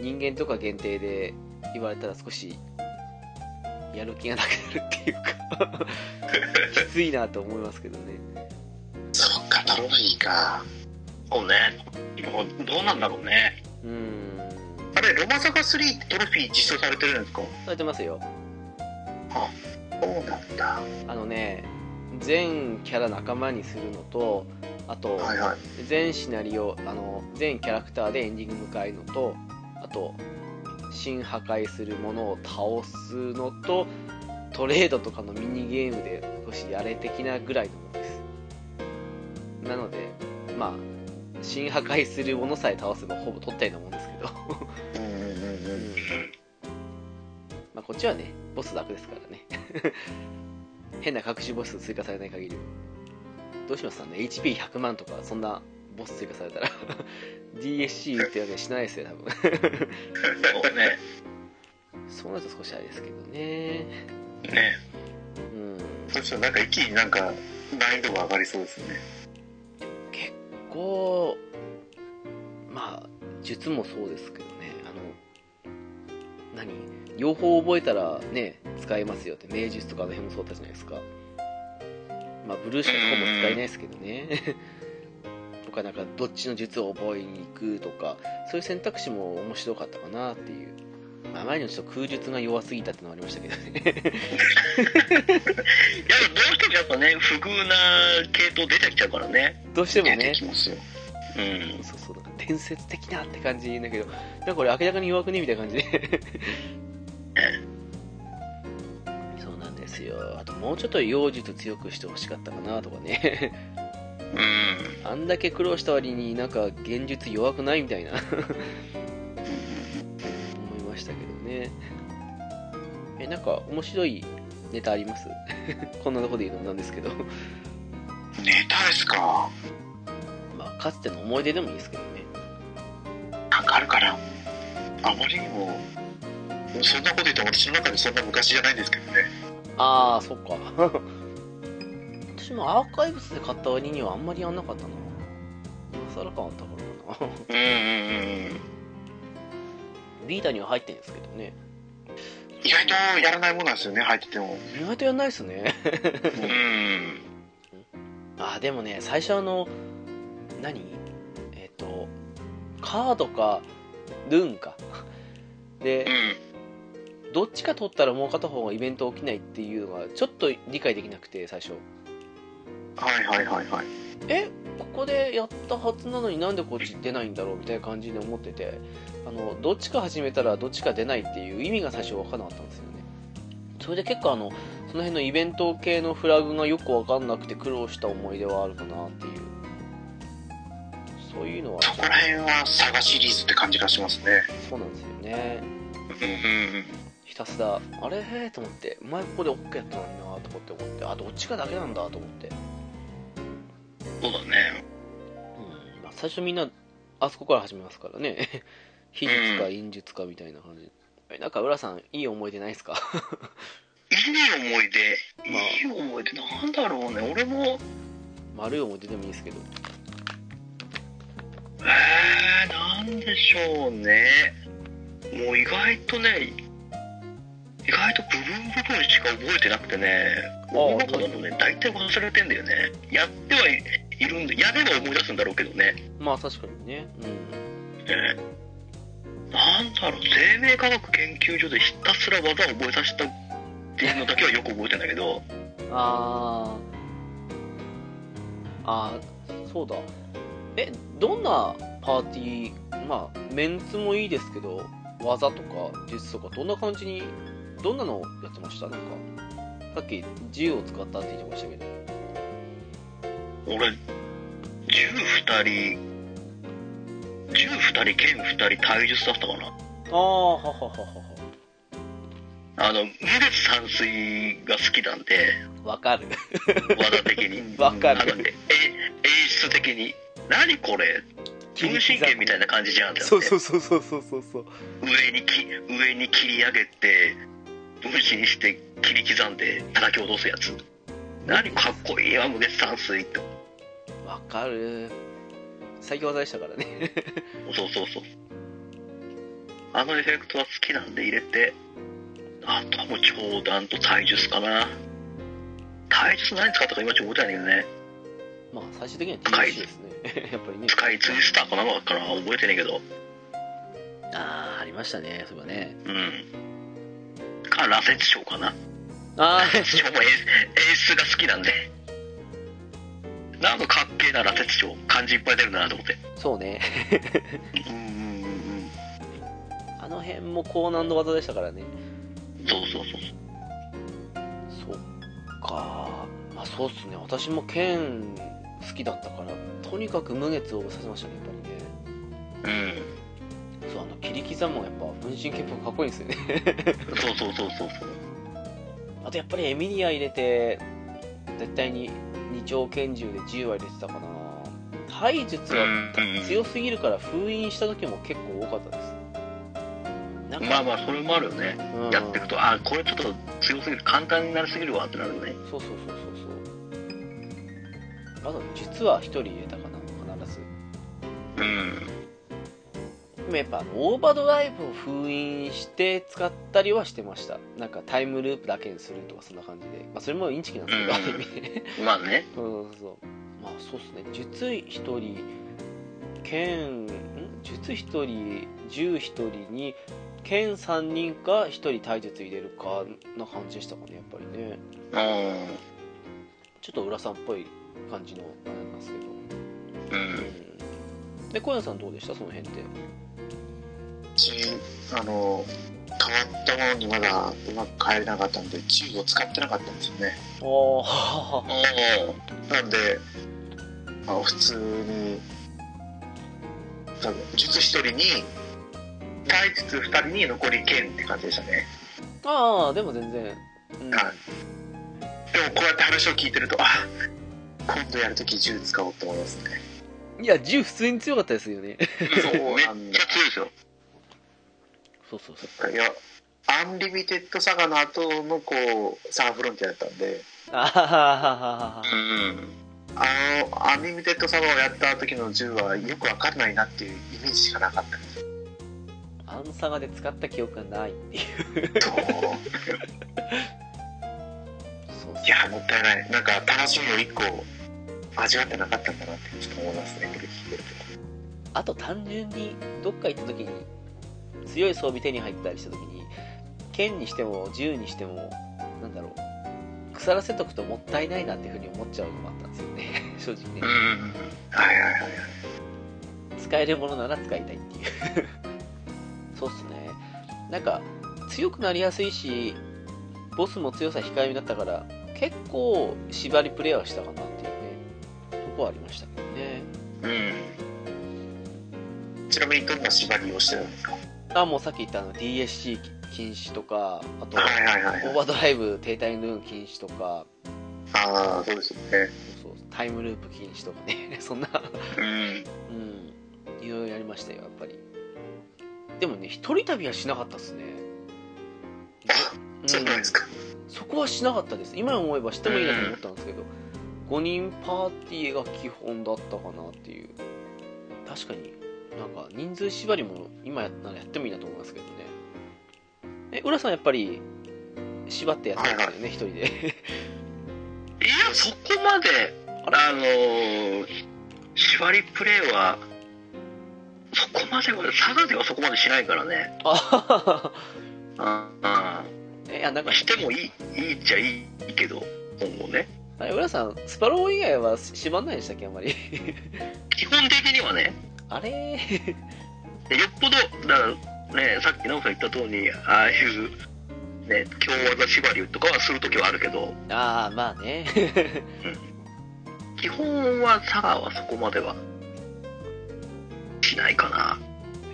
う人間とか限定で言われたら少しやる気がなくなるっていうか きついなと思いますけどねそっか、トロフィーか。そうね。もうどうなんだろうね。うーんあれ、ロマサガ3ってトロフィー実装されてるんですか？されてますよそうなんだ。あのね全キャラ仲間にするのとあと、はいはい。全シナリオあの全キャラクターでエンディング迎えるのとあと新破壊するものを倒すのとトレードとかのミニゲームで少しやれ的なぐらいのものですなのでまあ新破壊するものさえ倒せばほぼ取ったようなもんですけど。まあこっちはねボス楽ですからね 変な隠しボス追加されない限りどうしますかね。HP100 万とかそんなボス追加されたら。DSC ってわけにしないですよ多分。そうね。そうなると少しあれですけどね。ね。うん。そうしたらなんか一気になんか難易度が上がりそうですよね。結構まあ術もそうですけどね。あの何？両方覚えたらね使えますよって。名術とかあの辺もそうだったじゃないですかまあブルーしかほぼ使えないですけどね とかなんかどっちの術を覚えに行くとかそういう選択肢も面白かったかなっていうまあ前にちょっと空術が弱すぎたってのはありましたけどね いや、どうしてもやっぱね、不遇な系統出てきちゃうからね。どうしても出てねきますよ。うん。そうそう、伝説的なって感じだけど、なんかこれ明らかに弱くねみたいな感じで。よ。あともうちょっと妖術強くしてほしかったかなとかね。うん。あんだけ苦労した割になんか現術弱くないみたいな思いましたけどね。え、なんか面白いネタあります？こんなとこで言うのもなんですけど。ネタですか？まあ、かつての思い出でもいいですけどね。かなんかあるかな？あまりにもそんなこと言っても私の中でそんな昔じゃないんですけどねああそっか。私もアーカイブスで買った割にはあんまりやんなかったな。今更感あったからかな。うんうんうんビータには入ってるんですけどね。意外とやらないものなんですよね入ってても。意外とやんないっすね。うんうん。あでもね最初あの何？えっ、とカードかルーンか。でうんどっちか取ったらもう片方がイベント起きないっていうのがちょっと理解できなくて最初。はいはいはいはい。えここでやったはずなのになんでこっち出ないんだろうみたいな感じで思っててあのどっちか始めたらどっちか出ないっていう意味が最初分からなかったんですよね。それで結構あのその辺のイベント系のフラグがよく分かんなくて苦労した思い出はあるかなっていう。そういうのは。そこら辺はサガシリーズって感じがしますね。そうなんですよね。うんうんひたすらあれ？へえと思って前ここで OK やったのになとかって思ってあどっちかだけなんだと思って。そうだね。うん。まあ、最初みんなあそこから始めますからね。秘術か陰術かみたいな感じ、えなんか浦さんいい思い出ないですか？いい思い出、まあ。いい思い出なんだろうね。俺も。丸い思い出でもいいですけど。えー、なんでしょうね。もう意外とね意外と部分部分しか覚えてなくてね大中だとね大体忘れてんだよね。やってはいいるんでやれば思い出すんだろうけどね。まあ確かにね。ね。なんだろう生命科学研究所でひたすら技を覚えさせたっていうのだけはよく覚えてんだけど。う んあー。あーそうだ。えどんなパーティーまあメンツもいいですけど技とか術とかどんな感じにどんなのやってました？なんかさっき銃を使ったって言ってましたけど。俺銃2人銃2人剣2人体術だったかな。ああははははは。あの無月散水が好きなんでわかる。技的に。わかる。え演出的に。何これ？分身剣みたいな感じじゃんそうそうそうそうそうそう。上にき上に切り上げて分身にして切り刻んで叩き落とすやつ。何かっこいいわ無月散水って。わかる。最強技でしたからね。そうそうそうあのエフェクトは好きなんで入れて。あとはもう長弾と体術かな。体術何使ったか今ちょっと覚えてないんだけどね。まあ最終的には TC ですね。やっぱりね。スカイツイスターかなかな覚えてないけど。ああありましたねそういえばね。うんか羅刹章かな。あ羅刹章も演演出が好きなんで。なんかかっけえな羅刹章漢字いっぱい出るなと思って。あそうね。うんうんうんうん。あの辺も高難度技でしたからね。そうそうそうそっかまあそうっすね。私も剣好きだったからとにかく無月をさせましたねやっぱりね。うんそうあの切り刻むのがやっぱ分身結構かっこいいんですよね。そうそうそうそうそう。あとやっぱりエミリア入れて絶対に二丁拳銃で10は入れてたかな。体術は強すぎるから封印した時も結構多かったです。まあまあそれもあるよね。うん。やっていくとあこれちょっと強すぎる簡単になりすぎるわってなるよね。そうそうそうそうそう。あと実は1人入れたかな必ず。うんやっぱオーバードライブを封印して使ったりはしてました。なんかタイムループだけにするとかそんな感じで。まあそれもインチキなんですけど、うんある意味ねまあね。うんそうそうまあそうっすね。術1人剣ん？術1人銃1人に剣3人か1人体術入れるかな感じでしたかねやっぱりね。うんちょっと浦さんっぽい感じのあれなんですけど。うん。うん。で小山さんどうでした？その辺って。ちあの変わったものにまだうまく変えれなかったんで銃を使ってなかったんですよね。ああはははあなんで、まあ、普通に多分術1人に体術2人に残り剣って感じでしたね、ああでも全然、うん、はい。でもこうやって話を聞いてるとあ今度やるとき銃使おうと思いますね。いや、銃普通に強かったですよね。そう めっちゃ強いですよ。そうそうそう。いやアンリミテッドサガの後のこうサガフロンティアだったんであははははうん。あのアンリミテッドサガをやった時の銃はよくわかんないなっていうイメージしかなかったんですアンサガで使った記憶がないっていう。とそういやもったいないなんか楽しみを一個味わってなかったんだなってちょっと思いますねあと単純にどっか行った時に強い装備手に入ったりした時に剣にしても銃にしてもなんだろう腐らせとくともったいないなっていうふうに思っちゃうのもあったんですよね。正直ね。うん。はいはいはいはい。使えるものなら使いたいっていう。そうっすね。なんか強くなりやすいしボスも強さ控えめになったから結構縛りプレイはしたかなっていうねとこはありましたけどね。うん。ちなみにどんな縛りをしてるんですか？あもうさっき言ったあの DSC 禁止とかあとはいはいはいはい。オーバードライブ停滞ヌーン禁止とか。ああそうですよね。そうそう。タイムループ禁止とかね。そんな。うん。うん。いろいろやりましたよやっぱり。でもね一人旅はしなかったっすね。あ そうなんですか。そこはしなかったです。今思えばしてもいいなと思ったんですけど、5人パーティーが基本だったかなっていう。確かになんか人数縛りも今やったらやってもいいなと思いますけどねえ浦さんやっぱり縛ってやってたんですよね一人でいや、そこまで、あのー、縛りプレイは、そこまでは、佐賀ではそこまでしないからね。ああえいやなんかあ。してもいい、いいっちゃいいけど、今後ね。あれ浦さんスパロー以外は縛んないでしたっけあんまり？基本的にはね、あれ？よっぽど、だからね、さっき直さん言った通り、ああいう、ね、強技縛りとかはするときはあるけど、ああまあね。基本は佐賀はそこまでは、しないかな。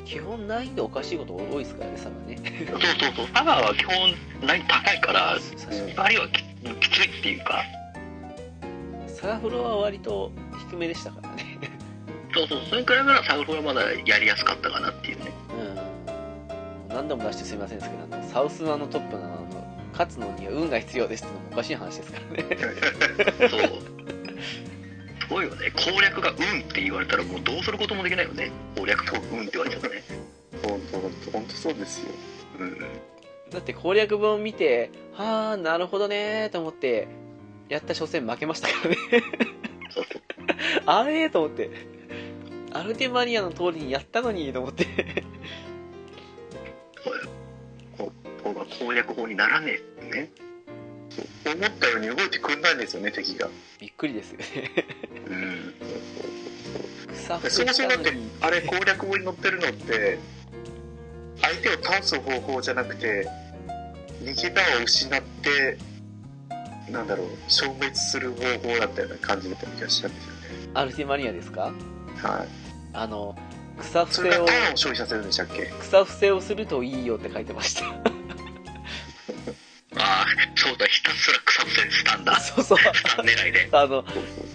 基本難易度おかしいこと多いですからねサガね。そうそうそう、佐賀は基本難易度高いから、確かに縛りはききついっていうか、サガフロは割と低めでしたからねそうそう、それに比べたらサグフはまだやりやすかったかなっていうね。うん何度も出してすみませんですけどあのサウスワンのトップのあの勝つのには運が必要ですってのもおかしい話ですからね そう。すごいよね。攻略が運って言われたらもうどうすることもできないよね。攻略と運って言われちゃったね。本当本当本当そうですようん。だって攻略本見てはあなるほどねーと思ってやった初戦負けましたからね。あれーと思ってアルテマニアの通りにやったのにと思って。ここが攻略法にならねえね。思ったように動いてくんないんですよね敵がびっくりですよねうん。草そもそもだってあれ攻略法に載ってるのって相手を倒す方法じゃなくて逃げ場を失ってなんだろう消滅する方法だったような感じだった気がしたんですよねアルテマニアですか？はいあの草伏せを消費させるんでしたっけ？草伏せをするといいよって書いてました。ああ、そうだ、ひたすら草伏せしたんだ。そうそう。狙いで。あの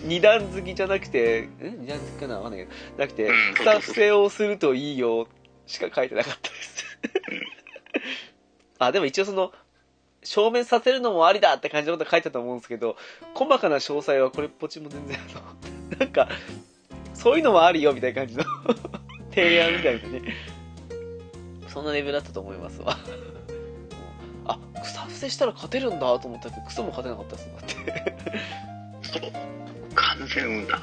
二段好きじゃなくてん二段好きかな？わかんないけどなくてうん草伏せをするといいよしか書いてなかったです。あでも一応その正面させるのもありだって感じのこと書いてたと思うんですけど細かな詳細はこれっぽっちも全然あのなんかそういうのもあるよみたいな感じの。提案みたいなね。そんなレベルだったと思いますわ。あ草伏せしたら勝てるんだと思ったけどクソも勝てなかったですだって。そう。完全運だ。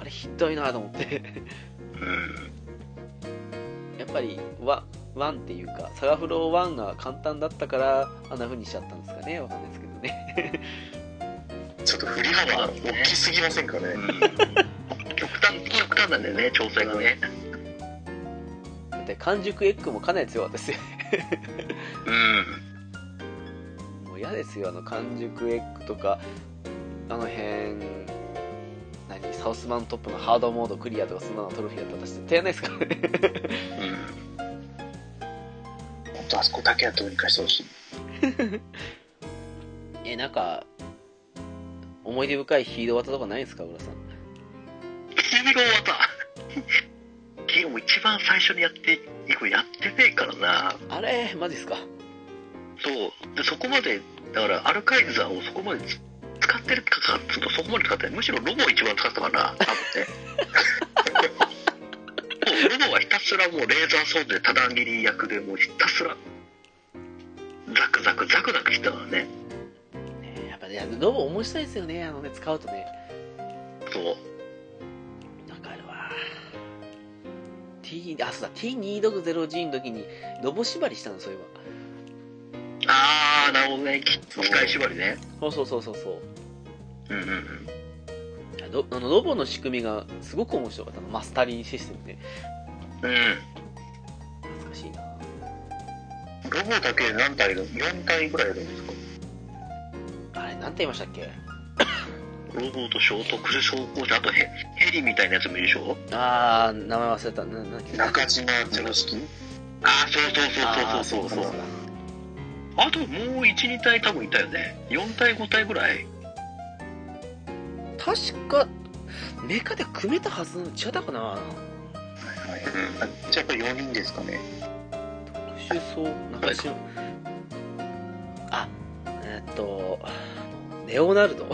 あれひどいなと思って。うん。やっぱりワワンっていうかサガフロー1が簡単だったからあんな風にしちゃったんですかね。わかんないですけどね。ちょっと振り幅大きすぎませんかね。うん極端、極端なんだよね、調整がね。だって完熟エッグもかなり強かったですようん。もう嫌ですよあの完熟エッグとかあの辺何サウスマントップのハードモードクリアとかそんなのトロフィーやったら私絶対やんないですからねうん。本当あそこだけはどうにかしてほしい えなんか思い出深いヒード技とかないんですか浦さんヒ黄色技黄色も一番最初にやって以降やってねえからな。あれマジっすか？そう。でそこまでだからアルカイザーをそこまでつ使ってるかっつうとそこまで使ってない。むしろロボを一番使ってたからな。多分ね。もうロボはひたすらもうレーザーソードでただ切り役でもうひたすらザクザクザクザクしてたからね。ねやっぱねロボ面白いですよね。あのね使うとね。そう T あそうだ T260G の時にロボ縛りしたのそういえああなるほどね。機械縛りね。ばそうそうそうそうそう。うんうんうん。ロあのロボの仕組みがすごく面白かったの。マスタリーシステムでうん。懐かしいな。ロボだけで何体いる ?4 体ぐらいいるんですか？あれなんて言いましたっけ？ロボと衝突で走行してあとヘヘリみたいなやつもいるでしょあー名前忘れたなな中島ゼロ式ああそうそうあーそうそうそうそうあともう12体多分いたよね4体5体ぐらい確かメカで組めたはず違ったかなはいはいあじゃあやっぱり4人ですかね特殊そう中島あえーっとレオナルド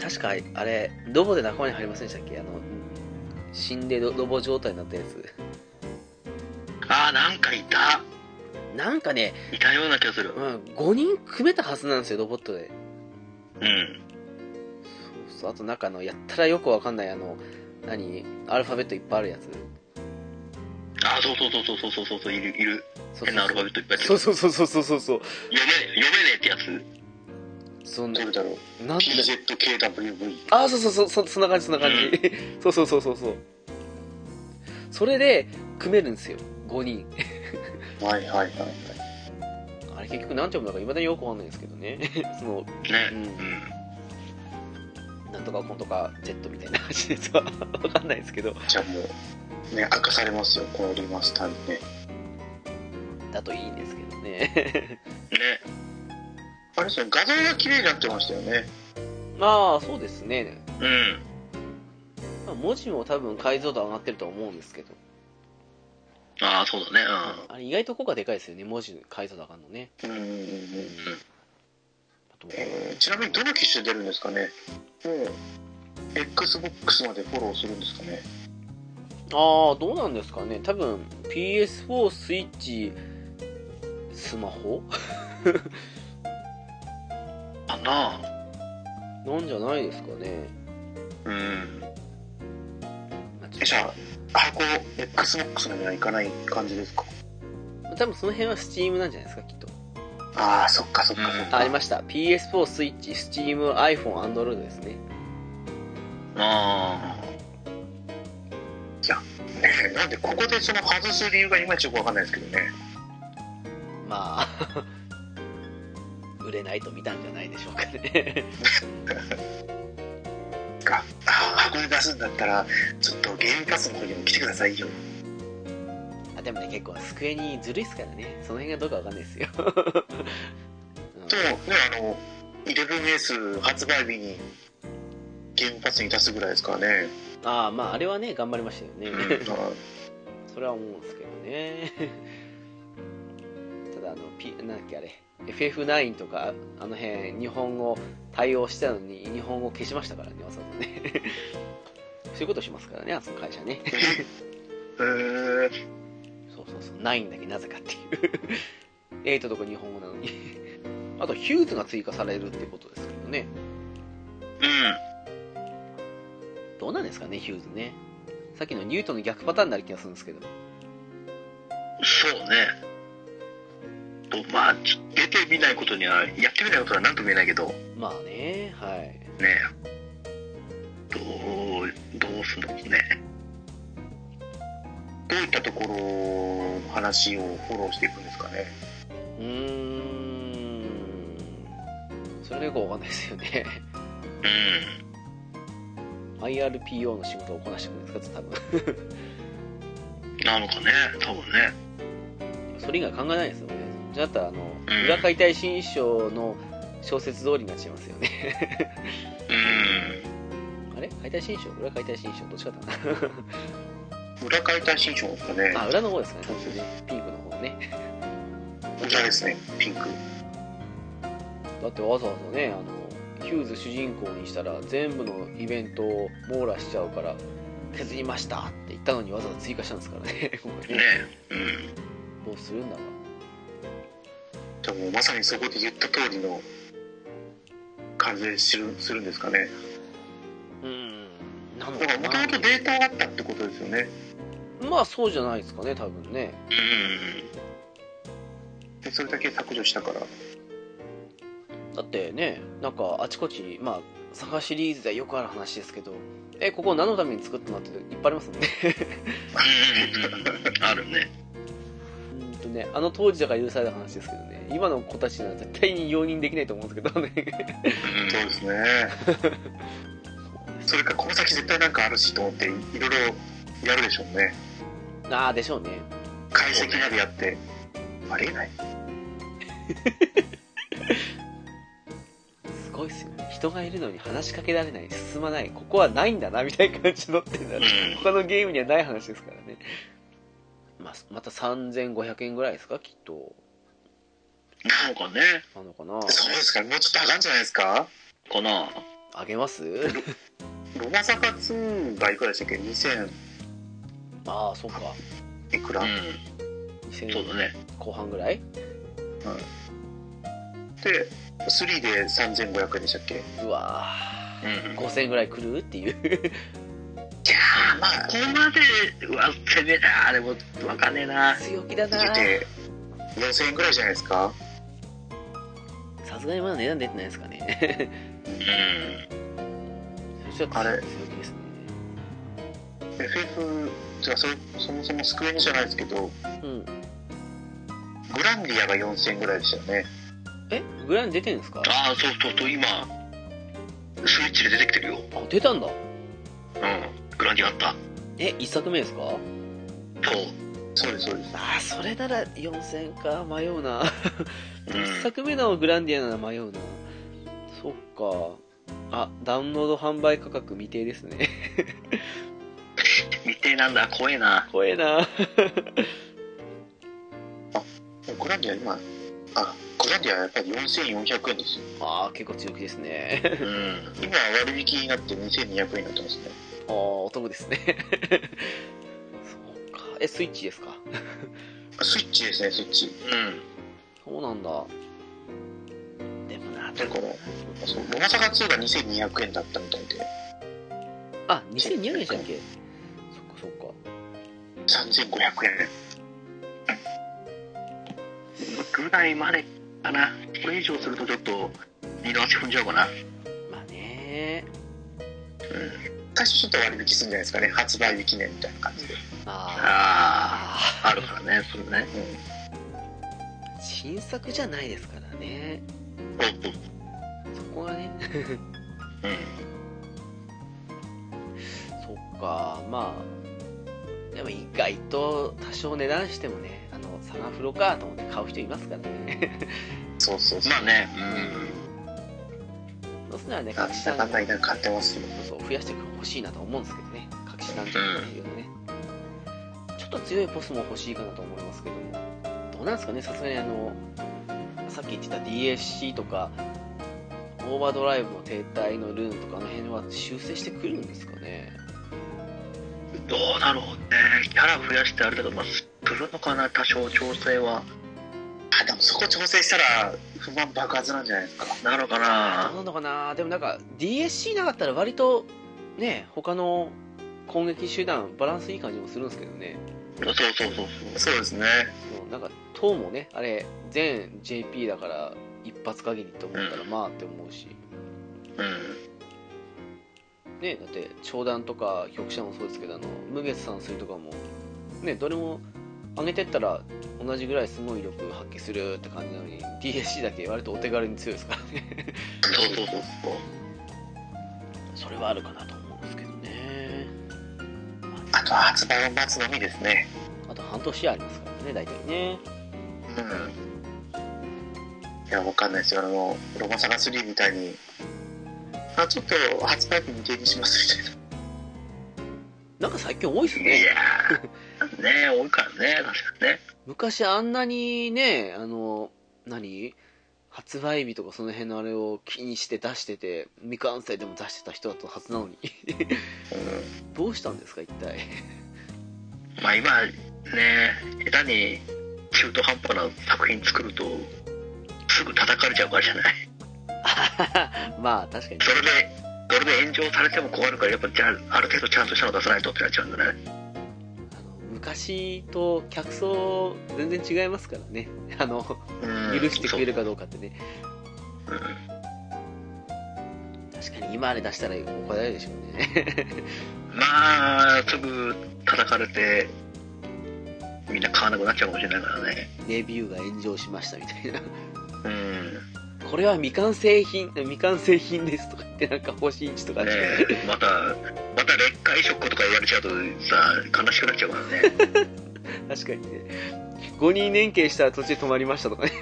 確かあれロボで仲間に入りませんでしたっけ？あの死んでロロボ状態になったやつ。ああなんかいた。なんかね、いたような気がする。うん、5人組めたはずなんですよロボットで。うん。そうそうあとなんかあのやったらよくわかんないあの何？アルファベットいっぱいあるやつ。ああそうそうそうそうそうそうそういるいる。変なアルファベットいっぱいそうそうそうそうそうそうそう。読め読めねえってやつそんなどれだろう？なんて PZKWV ああそうそうそうそそんな感じそんな感じ、そうそうそうそうそう。それで組めるんですよ。5人。はいはいはいはい。あれ結局何ちゃんだかいまだによくわかんないですけどね。そのね。ううん。んなんとかこんとかジェットみたいな話です。は わかんないですけど。じゃあもうね明かされますよこのリマスターにね。だといいんですけどね。ねあれですよ画像が綺麗になってましたよね。まあそうですね、うん。まあ、文字も多分解像度上がってるとは思うんですけど。ああそうだね。あれ意外と効果でかいですよね文字の解像度上がるのね。うんうんうんうん。ちなみにどの機種で出るんですかね？もう XBOX までフォローするんですかね？ああどうなんですかね。多分 PS4 スイッチスマホ？あな。なんじゃないですかね。うん。えじゃあ箱 XBOX まではいかない感じですか？と多分その辺は Steam なんじゃないですかきっと。ああそっかそっかそっあか、ありました。PS4 スイッチ Steam iPhone Android ですね。あねえなんでここでその外す理由がいまいちよくわかんないですけどね。まあ売れないと見たんじゃないでしょうかね。か。あ箱で出すんだったらちょっとゲームパスの方にも来てくださいよ。あでもね結構スクエニずるいっすからね。その辺がどうかわかんないですよ、でもねあの 11S 発売日にゲームパスに出すぐらいですからね、ああまああれはね頑張りましたよね、うん。あ それは思うんですけどね。ただあの、P、なんだっけあれ FF9 とかあの辺日本語対応してたのに日本語消しましたからねわざとね。そういうことしますからねあその会社ね。へえそうそうそう。9だけなぜかっていう。8とか日本語なのに。あとヒューズが追加されるってことですけどね。うん。どうなんですかねヒューズね。さっきのニュートンの逆パターンになる気がするんですけど。そうねとまあち出てみないことにはやってみないことは何とも言えないけど。まあねはい。ねどうどうすんのね。どういったところの話をフォローしていくんですかね。うーん。それがよくわかんないですよね。う IRPO の仕事をこなしてくるんですか多分。んなのかね多分ね。それ以外考えないですよねじゃあだったらあのうん。裏解体新書の小説通りになっちゃいますよね。うん。あれ？解体新書？裏解体新書？どっちかだな。裏解体新書ですかね。あ裏の方ですかね。本当に。ピンクの方ね。裏ですね。ピンク。だってわざわざねあのヒューズ主人公にしたら全部のイベントを網羅しちゃうから削りましたって言ったのにわざわざ追加したんですからね。ねねうん。どうするんだろでもまさにそこで言った通りの感じでするするんですかね。ううん。なのだからもともとデータがあったってことですよね。まあそうじゃないですかね多分ね。うんでそれだけ削除したから。だってねなんかあちこちまあサガシリーズではよくある話ですけどえここ何のために作ったのっていっぱいありますもんね。あるね。うんとねあの当時だから許された話ですけどね今の子たちには絶対に容認できないと思うんですけどね。そうですね。それかこの先絶対なんかあるしと思っていろいろやるでしょうね。ああでしょうね。解析までやってありえない。すごいっすよね。人がいるのに話しかけられない。進まない。ここはないんだなみたいな感じのってなるうん。他のゲームにはない話ですからね、まあ、また3500円ぐらいですかきっとなのかね。なのかな。そうですか。もうちょっと上がるんじゃないですか？かな。あげます？ロマサカ2がいくらでしたっけ？2000ああそうか。いくら、うん。2000そうだね。後半ぐらい？で3で3500円でしたっけ？いうわうん。ー5000円ぐらい来るっていう。いやーまあここまでうわ攻めだでもわかんねえな。強気だな言うて4000円ぐらいじゃないですか？さすがにまだ値段出てないですかね。うん。そしたらあれ。強気ですね。FF じゃあそそもそもスクエニじゃないですけどうん。グランディアが4000円ぐらいでしたよね。え？グラン出てるんですか？ああそうそうそう今スイッチで出てきてるよ。あ出たんだ。うん。グランディあった。え一作目ですか？そうそうですそうです。ああそれなら4000か迷うな。うん。一作目のグランディアなら迷うな。そっか。あダウンロード販売価格未定ですね。未定なんだ。怖えな。怖えな。グランディア今あグランディアはやっぱり4400円ですよ。ああ結構強気ですね。うん。今割引になって2200円になってますね。ああお得ですねえスイッチですか？スイッチですねスイッチ。うん。そうなんだ。でもなだからそうロマサカ2が2200円だったみたいで。あ2200円でしたっけ？そっかそっか。3500円ぐらいまでかな。これ以上するとちょっと二の足踏んじゃうかな。まあね最初ちょっと割引するんじゃないですかね。発売日記念みたいな感じで、ああああるからねそれね。あ新作じゃないですからね。そうそうそこがね。うん。そっか。まあでも意外と多少値段してもねあのサガフロかと思って買う人いますからね。そうそう。そうまあねそうするならね。隠しだかんだ団言いながら買ってますよそうそう増やしてほしいなと思うんですけどね。隠し団長っていうのね、ちょっと強いポスも欲しいかなと思いますけども。どうなんですかねさすがにあのさっき言ってた DSC とかオーバードライブの停滞のルーンとかあの辺は修正してくるんですかね。うんどうだろうね。キャラ増やしてあれだけどまあするのかな多少調整はあでもそこ調整したら不満爆発なんじゃないですかなるのかどうななのかな？でもなんか DSC なかったら割とね他の攻撃手段バランスいい感じもするんですけどね。そうそうそうそう。そうですね。そうなんか塔もねあれ全 JP だから一発限りと思ったらまあって思うし。うん。ねだって長弾とか局者もそうですけどあの無月散水とかもねどれも上げてったら同じぐらいすごい威力発揮するって感じなのに DSC だけ割とお手軽に強いですからね。そうそうそう。そうそれはあるかなと思うんですけどね。あとは発売を待つのみですね。あと半年ありますからね大体ね。うん。いやわかんないですよ。あのロマサガ3みたいに。あちょっと発売日未定にしますみたいな。なんか最近多いっすいね。やー、ね多いからね、確かにね。昔あんなにね、あの、何？発売日とかその辺のあれを気にして出してて、未完成でも出してた人だったはずなのに。どうしたんですか、一体？うん、まあ今、ね下手に中途半端な作品作ると、すぐ叩かれちゃうからじゃない？まあ、確かに。それで、それで炎上されても困るから、やっぱじゃあ、ある程度ちゃんとしたの出さないとってなっちゃうんだね。昔と客層全然違いますからね。あの、うん許してくれるかどうかってね。うん確かに今あれ出したら怒られるでしょうね。まあ、すぐ叩かれて、みんな買わなくなっちゃうかもしれないからね。レビューが炎上しましたみたいな。うん。これは未完成品、未完成品ですとか言ってなんか星1とかねね。また、また劣化移植とか言われちゃうとさ、悲しくなっちゃうからね。確かにね。5人連携したら途中で止まりましたとかね。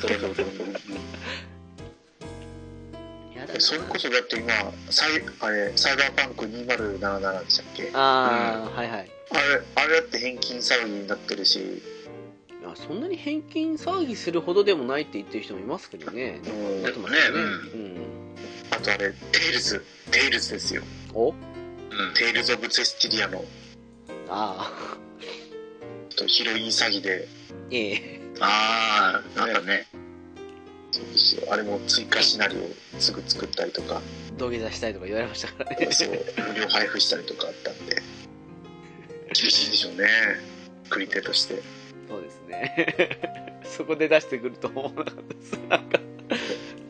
そうそうそうそう。それこそだって今サイあれサイバーパンク2077でしたっけ？ああ、はいはい。あれあれだって返金騒ぎになってるしそんなに返金騒ぎするほどでもないって言ってる人もいますけどね。うんなってますよでもうん。あとあれテイルズテイルズですよお？うん。テイルズ・オブ・ゼスティリアのああ、とヒロイン詐欺でええ。ああ、なんだね。そうですよあれも追加シナリオすぐ作ったりとか土下座したいとか言われましたからね。そう無料配布したりとかあったんで 厳しいでしょうね作り手としてそうですね。そこで出してくると思わなかったです。なんか、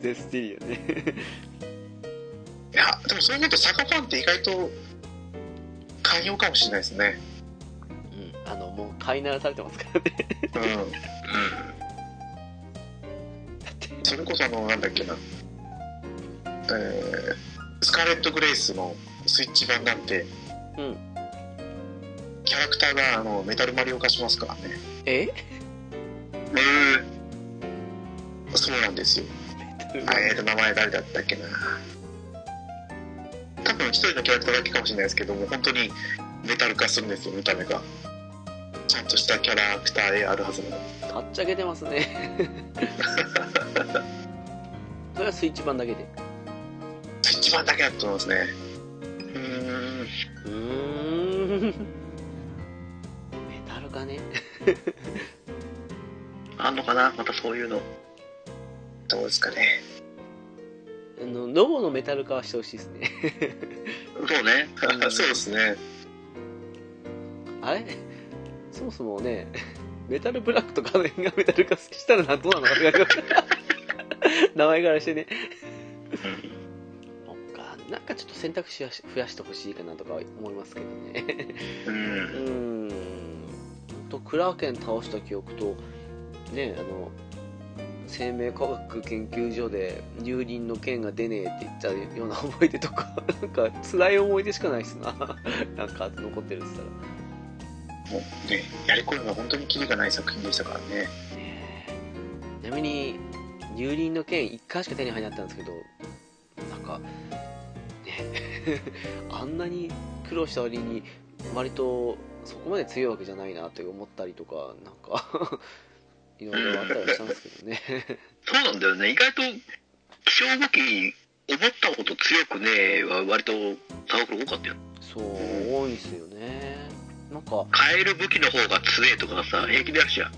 ゼスティリアね。いやでもそう思うとサカファンって意外と寛容かもしれないですねうん。あの、もう飼いならされてますからね。うんうん。それこそあのなんだっけなえー、スカーレット・グレイスのスイッチ版なんてうん。キャラクターがあのメタルマリオ化しますからねえ？えそうなんですよあ えーと名前誰だったっけな多分一人のキャラクターだけかもしれないですけども本当にメタル化するんですよ見た目がちゃんとしたキャラクターであるはずなのはっちゃけてますね。それはスイッチ版だけで。スイッチ版だけだと思いますねうーんうーん。メタルかね。あんのかな？またそういうの。どうですかねあの、ロボのメタル化はしてほしいですね。そうね。そうですねあれ？そもそもね、メタルブラックとかの辺がメタル化したらどうなのか 名前からしてね。そっか、なんかちょっと選択肢は増やしてほしいかなとか思いますけどね。う。うんーん。と、クラーケン倒した記憶と、ね、あの、生命科学研究所で乳輪の剣が出ねえって言ったような思い出とか、なんか辛い思い出しかないっすな。なんか残ってるって言ったら。もうねやり込むのは本当にキリがない作品でしたからねちなみに乳輪の剣1回しか手に入らなかったんですけどなんかね あんなに苦労した割に割とそこまで強いわけじゃないなって思ったりとかなんか いろいろあったりしたんですけどね そうなんだよね。意外と、気象武器、思ったほど強くねえは割とサークル多かったよ。そう多いですよねなんか変える武器の方が強えとかさ、平気であるじゃん。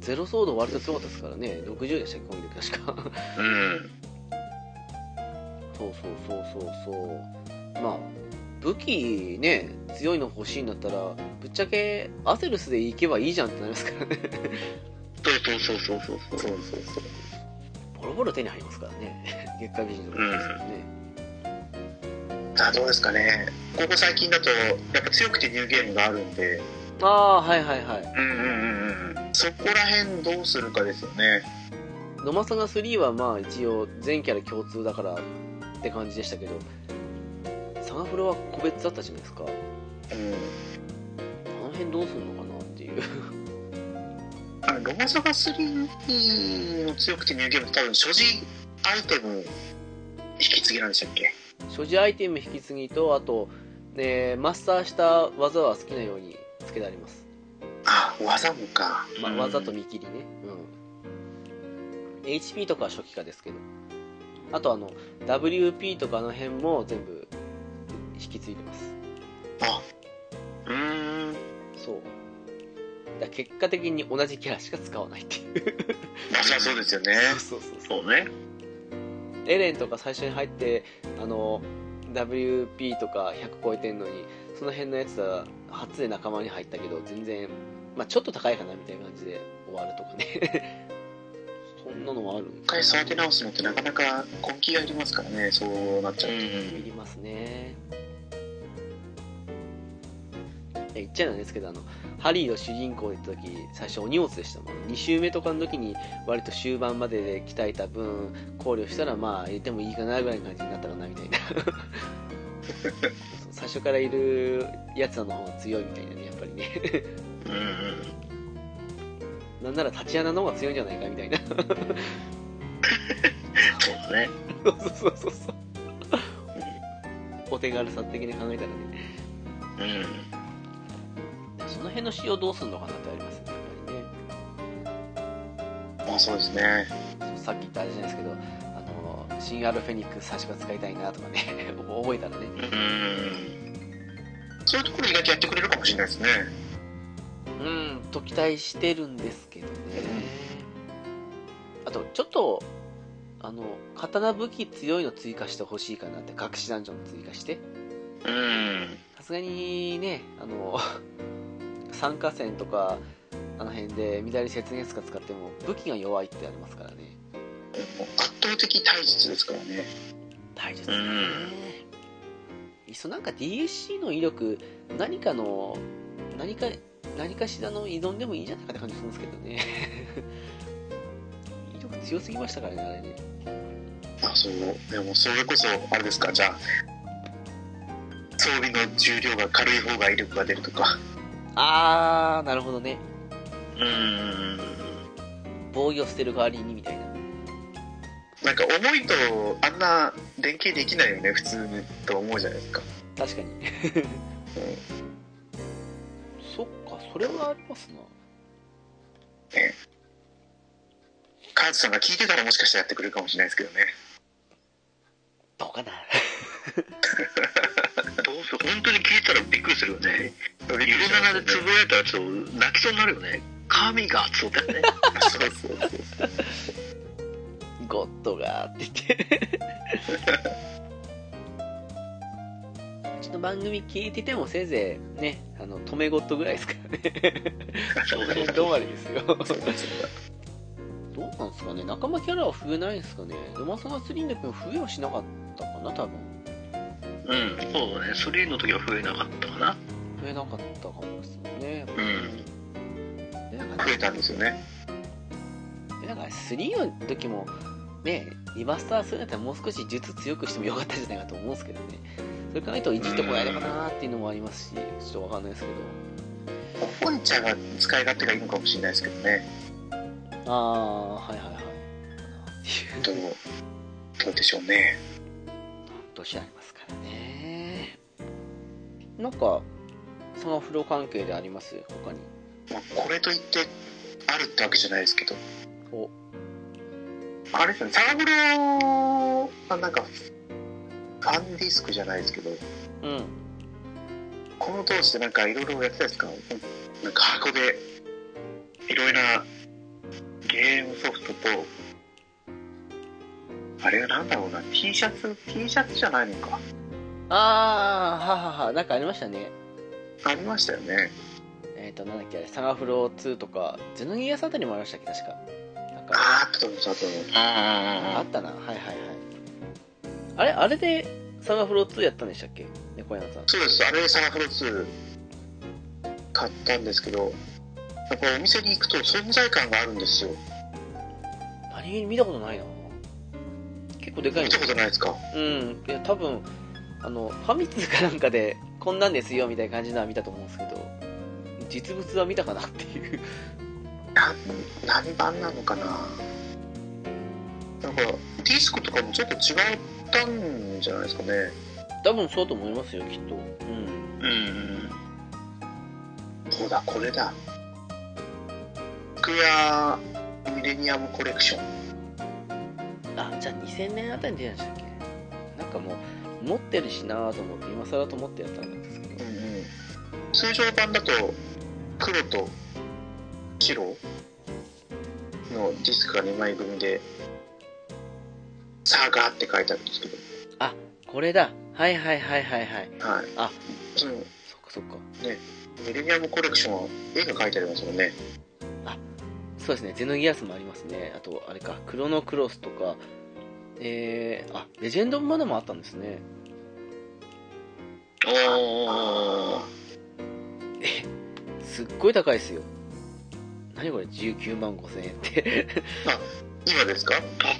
ゼロソード割と強かったですからね60でしたっけこの時確かうん。そうそうそうそうそうまあ武器ね強いの欲しいんだったらぶっちゃけアセルスで行けばいいじゃんってなりますからね。そうそうそうそうそうそう。そう。ボロボロ手に入りますからね。月下美人とかですよね、さあどうですかね。ここ最近だとやっぱ強くてニューゲームがあるんで。ああはいはいはい。うんうんうんうん。そこら辺どうするかですよね。ノマサガ3はまあ一応全キャラ共通だからって感じでしたけどサガフロは個別だったじゃないですか。うん。あの辺どうするのかなっていう。あのロマサガ3の強くてニューゲームって多分所持アイテム引き継ぎなんでしたっけ？所持アイテム引き継ぎとあとでマスターした技は好きなようにつけてあります、あ技もか。まあ、うん。技と見切りね。うん。HP とかは初期化ですけど。あとあの WP とかあの辺も全部引き継いでます。あうーん。そう。だ結果的に同じキャラしか使わないっていう。まあそうですよね。そうそうそうそう。ね。エレンとか最初に入ってあの WP とか100超えてんのにその辺のやつは初で仲間に入ったけど全然、まあ、ちょっと高いかなみたいな感じで終わるとかね。そんなのもあるん一回育て直すのってなかなか根気がいりますからね。そうなっちゃうと、いりますね。え言っちゃなんですけどあのハリーの主人公で行った時最初お荷物でしたもん2周目とかの時に割と終盤までで鍛えた分考慮したらまあ入れてもいいかなぐらいの感じになったかなみたいな。最初からいるやつらの方が強いみたいなねやっぱりね。うんうん。なんならタチアナの方が強いんじゃないかみたいな。そうだね。そうそうそうそう。お手軽さ的に考えたらね。うんその辺の仕様どうすんのかなってありますねやっぱりね。まあそうですね。さっき言ったあれじゃないですけどあの新アルフェニックス最初から使いたいなとかね 覚えたらね。うん。そういうところ意外とやってくれるかもしれないですね。うんと期待してるんですけどね。あとちょっとあの刀武器強いの追加してほしいかなって隠しダンジョン追加して。うん。さすがにねあの参加線とかあの辺で乱れ雪月か使っても武器が弱いってありますからね。もう圧倒的体術ですからね。大切ですね。うんいっそなんか DSC の威力何かの何か何かしらの依存でもいいんじゃないかって感じするんですけどね。威力強すぎましたからねあれね。あそう。でもそれこそあれですかじゃあ装備の重量が軽い方が威力が出るとかあーなるほどね。うん。防御捨てる代わりにみたいな。なんか重いとあんな連携できないよね普通にと思うじゃないですか。確かに。そっかそれはありますな。カーズさんが聞いてたらもしかしたらやってくれるかもしれないですけどね。どうかな本当に聞いたらびっくりするよね。ゆるななでつぶやいたらちょっと泣きそうになるよね神がそうだよね。そうそうそうゴッドがって言って。うちの番組聞いててもせいぜいねあの止めゴッドぐらいですからね。そうそう 止まりですよ。どうなんですかね。仲間キャラは増えないんですかね。ロマサガ3の時も増えはしなかったかな多分うん。そうだね。3の時は増えなかったかな。増えなかったかもですよね。うん。でなんか増えたんですよね。でなんか3の時もねリマスターするんだったらもう少し術強くしてもよかったんじゃないかと思うんですけどね。それ考えるといじってこないのかなっていうのもありますしちょっとわかんないですけど。本ちゃんは使い勝手がいいのかもしれないですけどね。ああはいはいはい。どうどうでしょうね。年ありますなんかその風呂関係であります？他に。まあ、これといってあるってわけじゃないですけど。お。あれですね。サーブロあなんかファンディスクじゃないですけど。うん。この当時でなんかいろいろやってたんですか？なんか箱でいろいろなゲームソフトとあれはなんだろうな。T シャツ？T シャツじゃないのかああはははなんかありましたね。ありましたよね。えっ、となんだっけサガフロ2とかゼノギアスあたりもありましたっけ確か。あったと思いますあああったな。はいはいはい。あれあれでサガフロ2やったんでしたっけ？猫山さん。そうです。あれサガフロ2買ったんですけどやっぱお店に行くと存在感があるんですよ。何見たことないな。結構でかいの見たことないですか？うん。いや多分あのファミ通かなんかでこんなんですよみたいな感じのは見たと思うんですけど実物は見たかなっていうな何版なのかな？なんかディスクとかもちょっと違ったんじゃないですかね多分そうと思いますよきっとうんうん。そうだ、これだ。スクエアミレニアムコレクション。あじゃあ2000年あたりに出たんでしたっけ？なんかもう持ってるしなぁと思って今更と思ってやったんですけど。うんうん。通常版だと、黒と白のディスクが2枚組で、サーガーって書いてあるんですけど、これだ。はいはいはいはいはい。はい。あそのそっかそっか。ミレニアムコレクションは絵が描いてありますもんね。そうですね。ゼノギアスもありますね。あとあれかクロノクロスとかえー、あレジェンドマナもあったんですね。おー。すっごい高いですよ。何これ？19万5000円って。今ですか？高っ。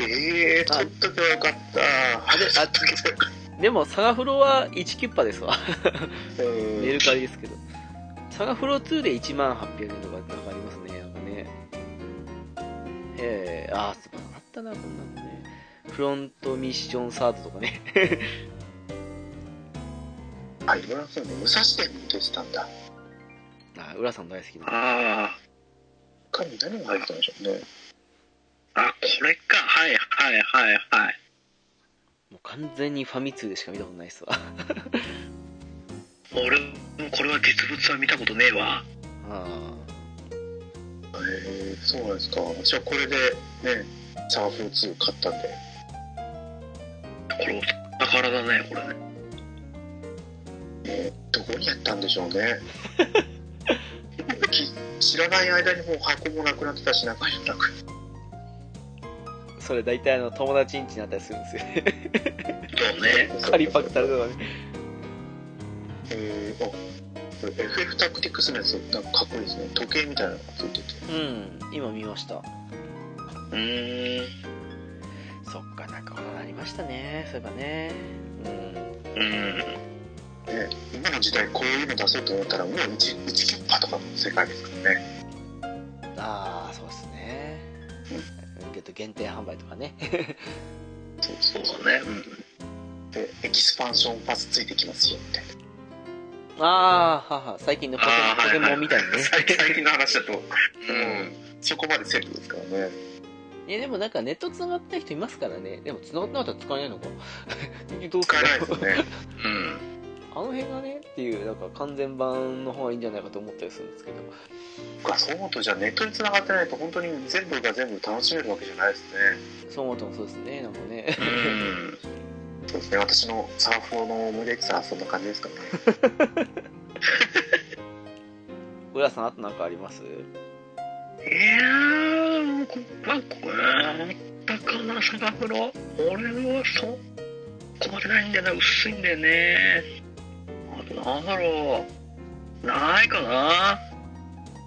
ええー、あ。取っとよかった。あであ でもサガフロは1キュッパですわ。た。メルカリですけど。サガフロ2で1万800円とかなんかありますえー、あーそうあったなこんなのねフロントミッションサードとかね あ、今のそうね、武蔵伝も出てたんだ。あ浦さん大好きなあ他に何が入ってたんでしょうね。あ。あ、これか。はいはいはいはい。もう完全にファミ通でしか見たことないっすわ俺もこれは実物は見たことねえわ。あえー、そうなんですか。私はこれでね、サーフ2買ったんで。これお宝だね、これね。えーどこにやったんでしょうね。き 知らない間にもう箱もなくなってたし、中身もなくーそれ大体あの友達ん家になったりするんですよねそうね。仮パクされたのねえー、あ、これ FF タクティクスのやつ、なんかかっこいいですね。時計みたいなのがついてて。うん今見ましたうーん。そっかなんかこんなのありましたねそういえばねうんうん。ね、今の時代こういうの出そうと思ったらもう 1, 1キュッパとかの世界ですからね。ああそうですねけど限定販売とかねそうそうだね。うん。で、エキスパンションパスついてきますよ、みたいな。ああはは最近のポケポケモンみたいにね 最近最近の話だと、ううんん、そこまでセットですからね。いやでもなんかネット繋がった人いますからねでも繋がってなかったら使えないのかどうす使えないるですよね。うん。あの辺がねっていうなんか完全版の方がいいんじゃないかと思ったりするんですけどそう思うと、じゃあネットに繋がってないと本当に全部が全部楽しめるわけじゃないですね。そう思うともそうですねなんかねうん。そうですね、私のサーフの思い出って言ったらそんな感じですかね。浦さんあとなんかあります？いやー、こまあ、こあったかな、サガフロ。俺はそこまでないんだよな、薄いんだよね。あとなんだろう。ないかな。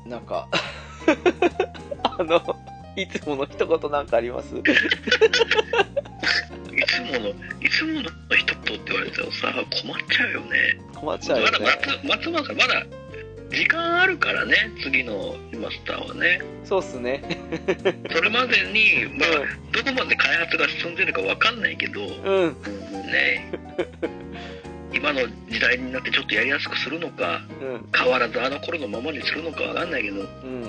なんか あのいつもの一言なんかあります？いつもの、いつもの一言って言われたらさ、困っちゃうよね。困っちゃうまだよね松松村さん、まだ時間あるからね、次のマスターはね。そうっすね。それまでに、まあ、どこまで開発が進んでるかわかんないけど、うん。ね、今の時代になってちょっとやりやすくするのか、うん。変わらずあの頃のままにするのかわかんないけど、うん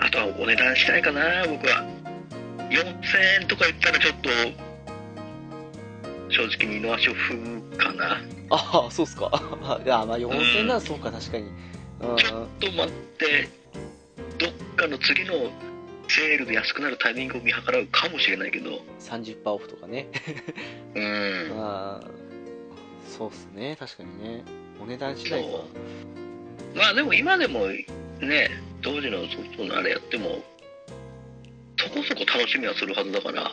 あとはお値段したいかな、僕は。4000円とか言ったらちょっと、正直に二の足を踏むかな。ああそうっすか。いやまあ4000ならそうか確かに。うん。ちょっと待って、どっかの次のセールで安くなるタイミングを見計らうかもしれないけど、30%オフとかね。うん。まあそうっすね確かにね。お値段次第か。まあでも今でもね、当時のソフトのあれやっても、そこそこ楽しみはするはずだから、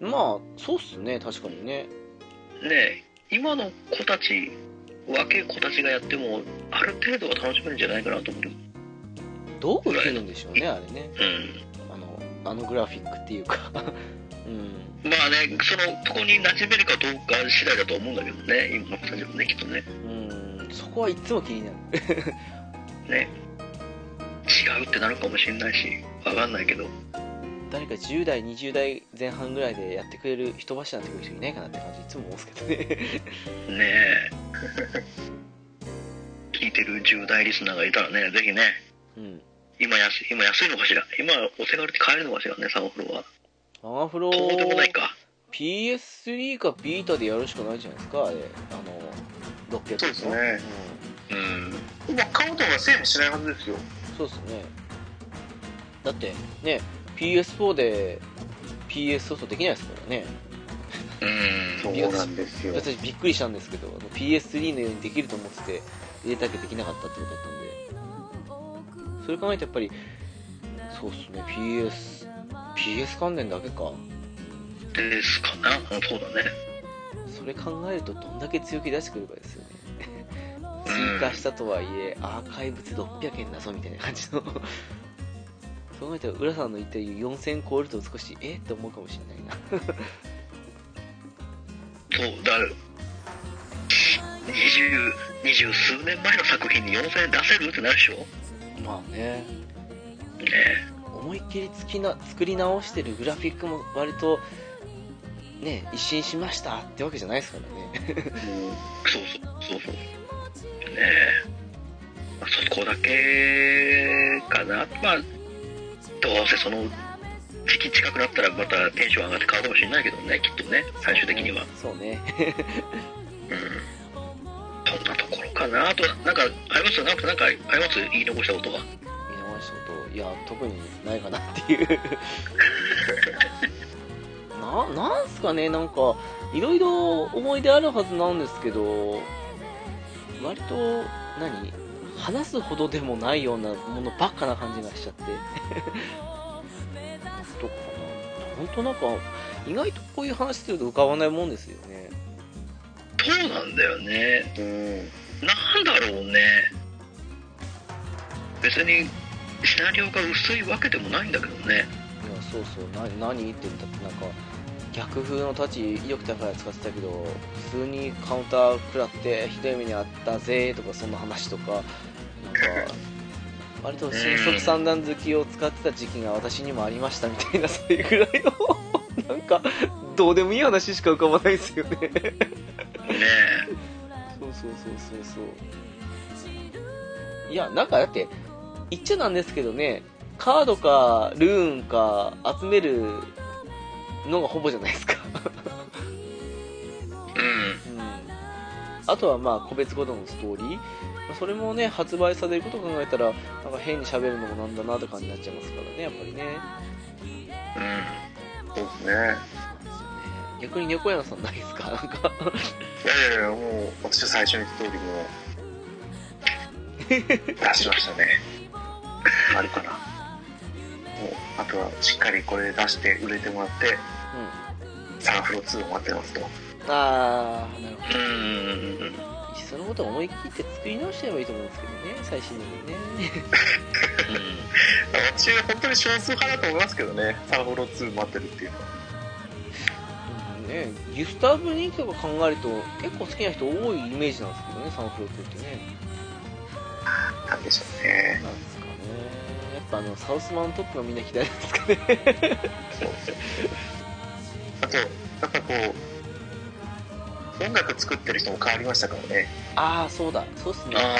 まあそうっすね確かにねね、今の子たち、若い子たちがやっても、ある程度は楽しめるんじゃないかなと思う。どう受けるんでしょうねあれねうん。あのあのグラフィックっていうか うんまあね、そのとこに馴染めるかどうか次第だと思うんだけどね、今の子たちもね、きっとね。うんそこはいつも気になるね。違うってなるかもしれないし、わかんないけど。誰か10代20代前半ぐらいでやってくれる人柱になってくる人いないかなって感じいつも思うんですけどね。ねえ。聞いてる10代リスナーがいたらねぜひね。うん。今安い今安いのかしら？今お手軽に買えるのかしらねサンフロは。マガフロそうでもないか。PS3 かビータでやるしかないじゃないですかあれ。あの600円のそうですね。うん。今買うとはセールしないはずですよ。うん、そうですね。だってね PS4 で PS ソフトできないですからね。うん。そうなんですよ。私びっくりしたんですけどあの PS3 のようにできると思ってて入れたけどできなかったってことだったんで。それ考えてやっぱりそうっすね。PS PS 関連だけか。ですかな。うんそうだね。それ考えるとどんだけ強気出してくるかですよ。ね追加したとはいえアーカイブス600円だぞみたいな感じの。そう考えたら浦さんの言ったように4000超えると少しえ？って思うかもしれないな。そうだ二十二十数年前の作品に4000円出せるってなるでしょ？ねまあね。え思いっきりつきな作り直してるグラフィックも割とね一新しましたってわけじゃないですからね。そうそうそうそう。ねえ、まあ、そこだけかな。まあどうせその時期近くなったらまたテンション上がって買うかもしれないけどねきっとね最終的には。そうね。うん。そんなところかな。あとなんかありますなんかなんかあります？言い残したことは見逃したこといや特にないかなっていう。ななんすかね。なんかいろいろ思い出あるはずなんですけど割と何？話すほどでもないようなものばっかな感じがしちゃって。どこかな本当なんか意外とこういう話すると浮かばないもんですよね。そうなんだよね。うん。なんだろうね。別にシナリオが薄いわけでもないんだけどね。いやそうそう。な何って言ったってなんか逆風の太刀威力高いや使ってたけど普通にカウンター食らってひどい目にあったぜとかそんな話とかなんか割と新速三段好きを使ってた時期が私にもありましたみたいなそういうぐらいのなんかどうでもいい話しか浮かばないですよね。ねそうそうそうそうそう。いやなんかだって言っちゃなんですけどねカードかルーンか集めるのがほぼじゃないですか。うん。うんあとはまあ個別ごとのストーリー。まあそれもね発売されることを考えたらなんか変に喋るのもなんだなって感じになっちゃいますからねやっぱりね。うん。そうですね。逆に猫屋さんないですか？なんか。いやいやいやもう私は最初に言った通りもう出しましたね。あるかな。もうあとはしっかりこれ出して売れてもらってサンフロ2を待ってますとうんああなるほど。うん。そのことは思い切って作り直しちゃえばいいと思うんですけどね最新のにね 私は本当に少数派だと思いますけどねサンフロ2待ってるっていうのは。うん。ねギュスターブ人気とか考えると結構好きな人多いイメージなんですけどねサンフロ2ってね。なんでしょうね。なんですかね。やっぱあのサウスマウントップがみんな左ですかね。そうそうあとやっぱこう音楽作ってる人も変わりましたからね。ああそうだ。そうっすね。あ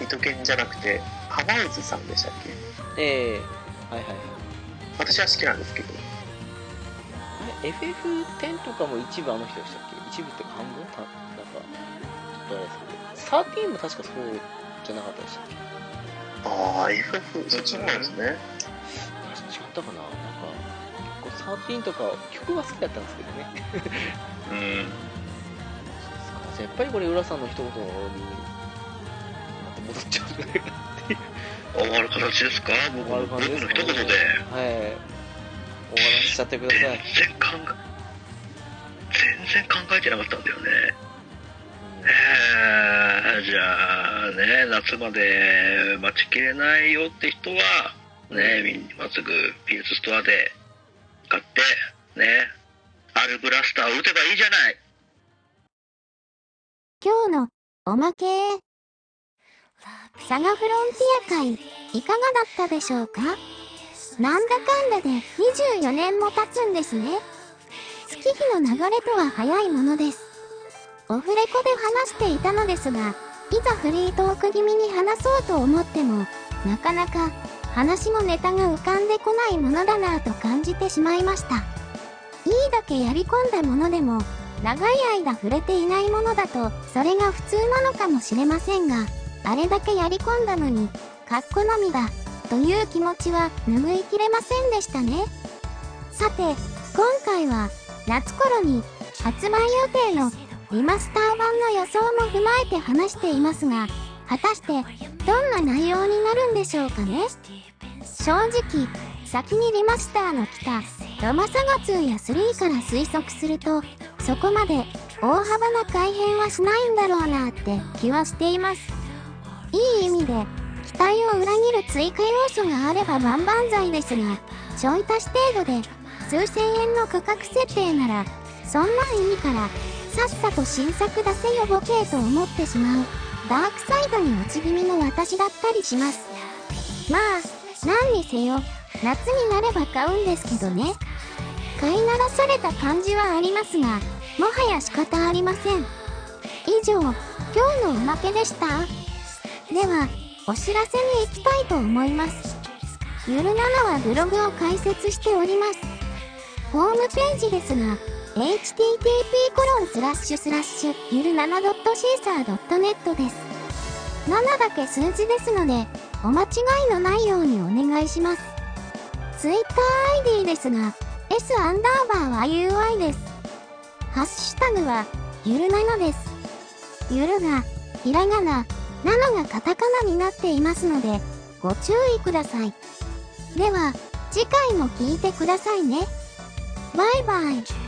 うん。糸犬じゃなくて浜内さんでしたっけ？ええ。はいはいはい。私は好きなんですけど。あれ？FF10 とかも一部あの人でしたっけ？一部っていうか半分？たなんかちょっとあれですけど。13も確かそうじゃなかったでしたっけ？ああ FF そっちの方ですね。違ったかななんか結構13とか曲は好きだったんですけどね。あうん。そうですか。やっぱりこれ浦さんの一言に戻っちゃうんじゃないかなっていう。終わる形ですか？僕の僕の一言で。はい。終わらせちゃってください。全然考え全然考えてなかったんだよね。えー、じゃあね夏まで待ちきれないよって人はね今すぐ PS ストアで買ってねアルブラスターを打てばいいじゃない今日のおまけサガフロンティア会いかがだったでしょうか？なんだかんだで24年も経つんですね。月日の流れとは早いものです。オフレコで話していたのですが、いざフリートーク気味に話そうと思っても、なかなか話もネタが浮かんでこないものだなぁと感じてしまいました。いいだけやり込んだものでも、長い間触れていないものだと、それが普通なのかもしれませんが、あれだけやり込んだのに、かっこのみだ、という気持ちは拭いきれませんでしたね。さて、今回は、夏頃に発売予定のリマスター版の予想も踏まえて話していますが、果たしてどんな内容になるんでしょうかね？正直、先にリマスターの来たロマサガ2や3から推測すると、そこまで大幅な改変はしないんだろうなって気はしています。いい意味で、期待を裏切る追加要素があれば万々歳ですが、ちょい足し程度で数千円の価格設定なら、そんなんいいから、さっさと新作出せよボケーと思ってしまう、ダークサイドに落ち気味の私だったりします。まあ、何にせよ、夏になれば買うんですけどね。飼いならされた感じはありますが、もはや仕方ありません。以上、今日のおまけでした。では、お知らせに行きたいと思います。ゆるなのはブログを開設しております。ホームページですが、http コロンスラッシュスラッシュゆるなな .caesar.net です。7だけ数字ですので、お間違いのないようにお願いします。TwitterID ですが、S アンダーバーは UI です。ハッシュタグは、ゆるなのです。ゆるが、ひらがな、なのがカタカナになっていますので、ご注意ください。では、次回も聞いてくださいね。バイバイ。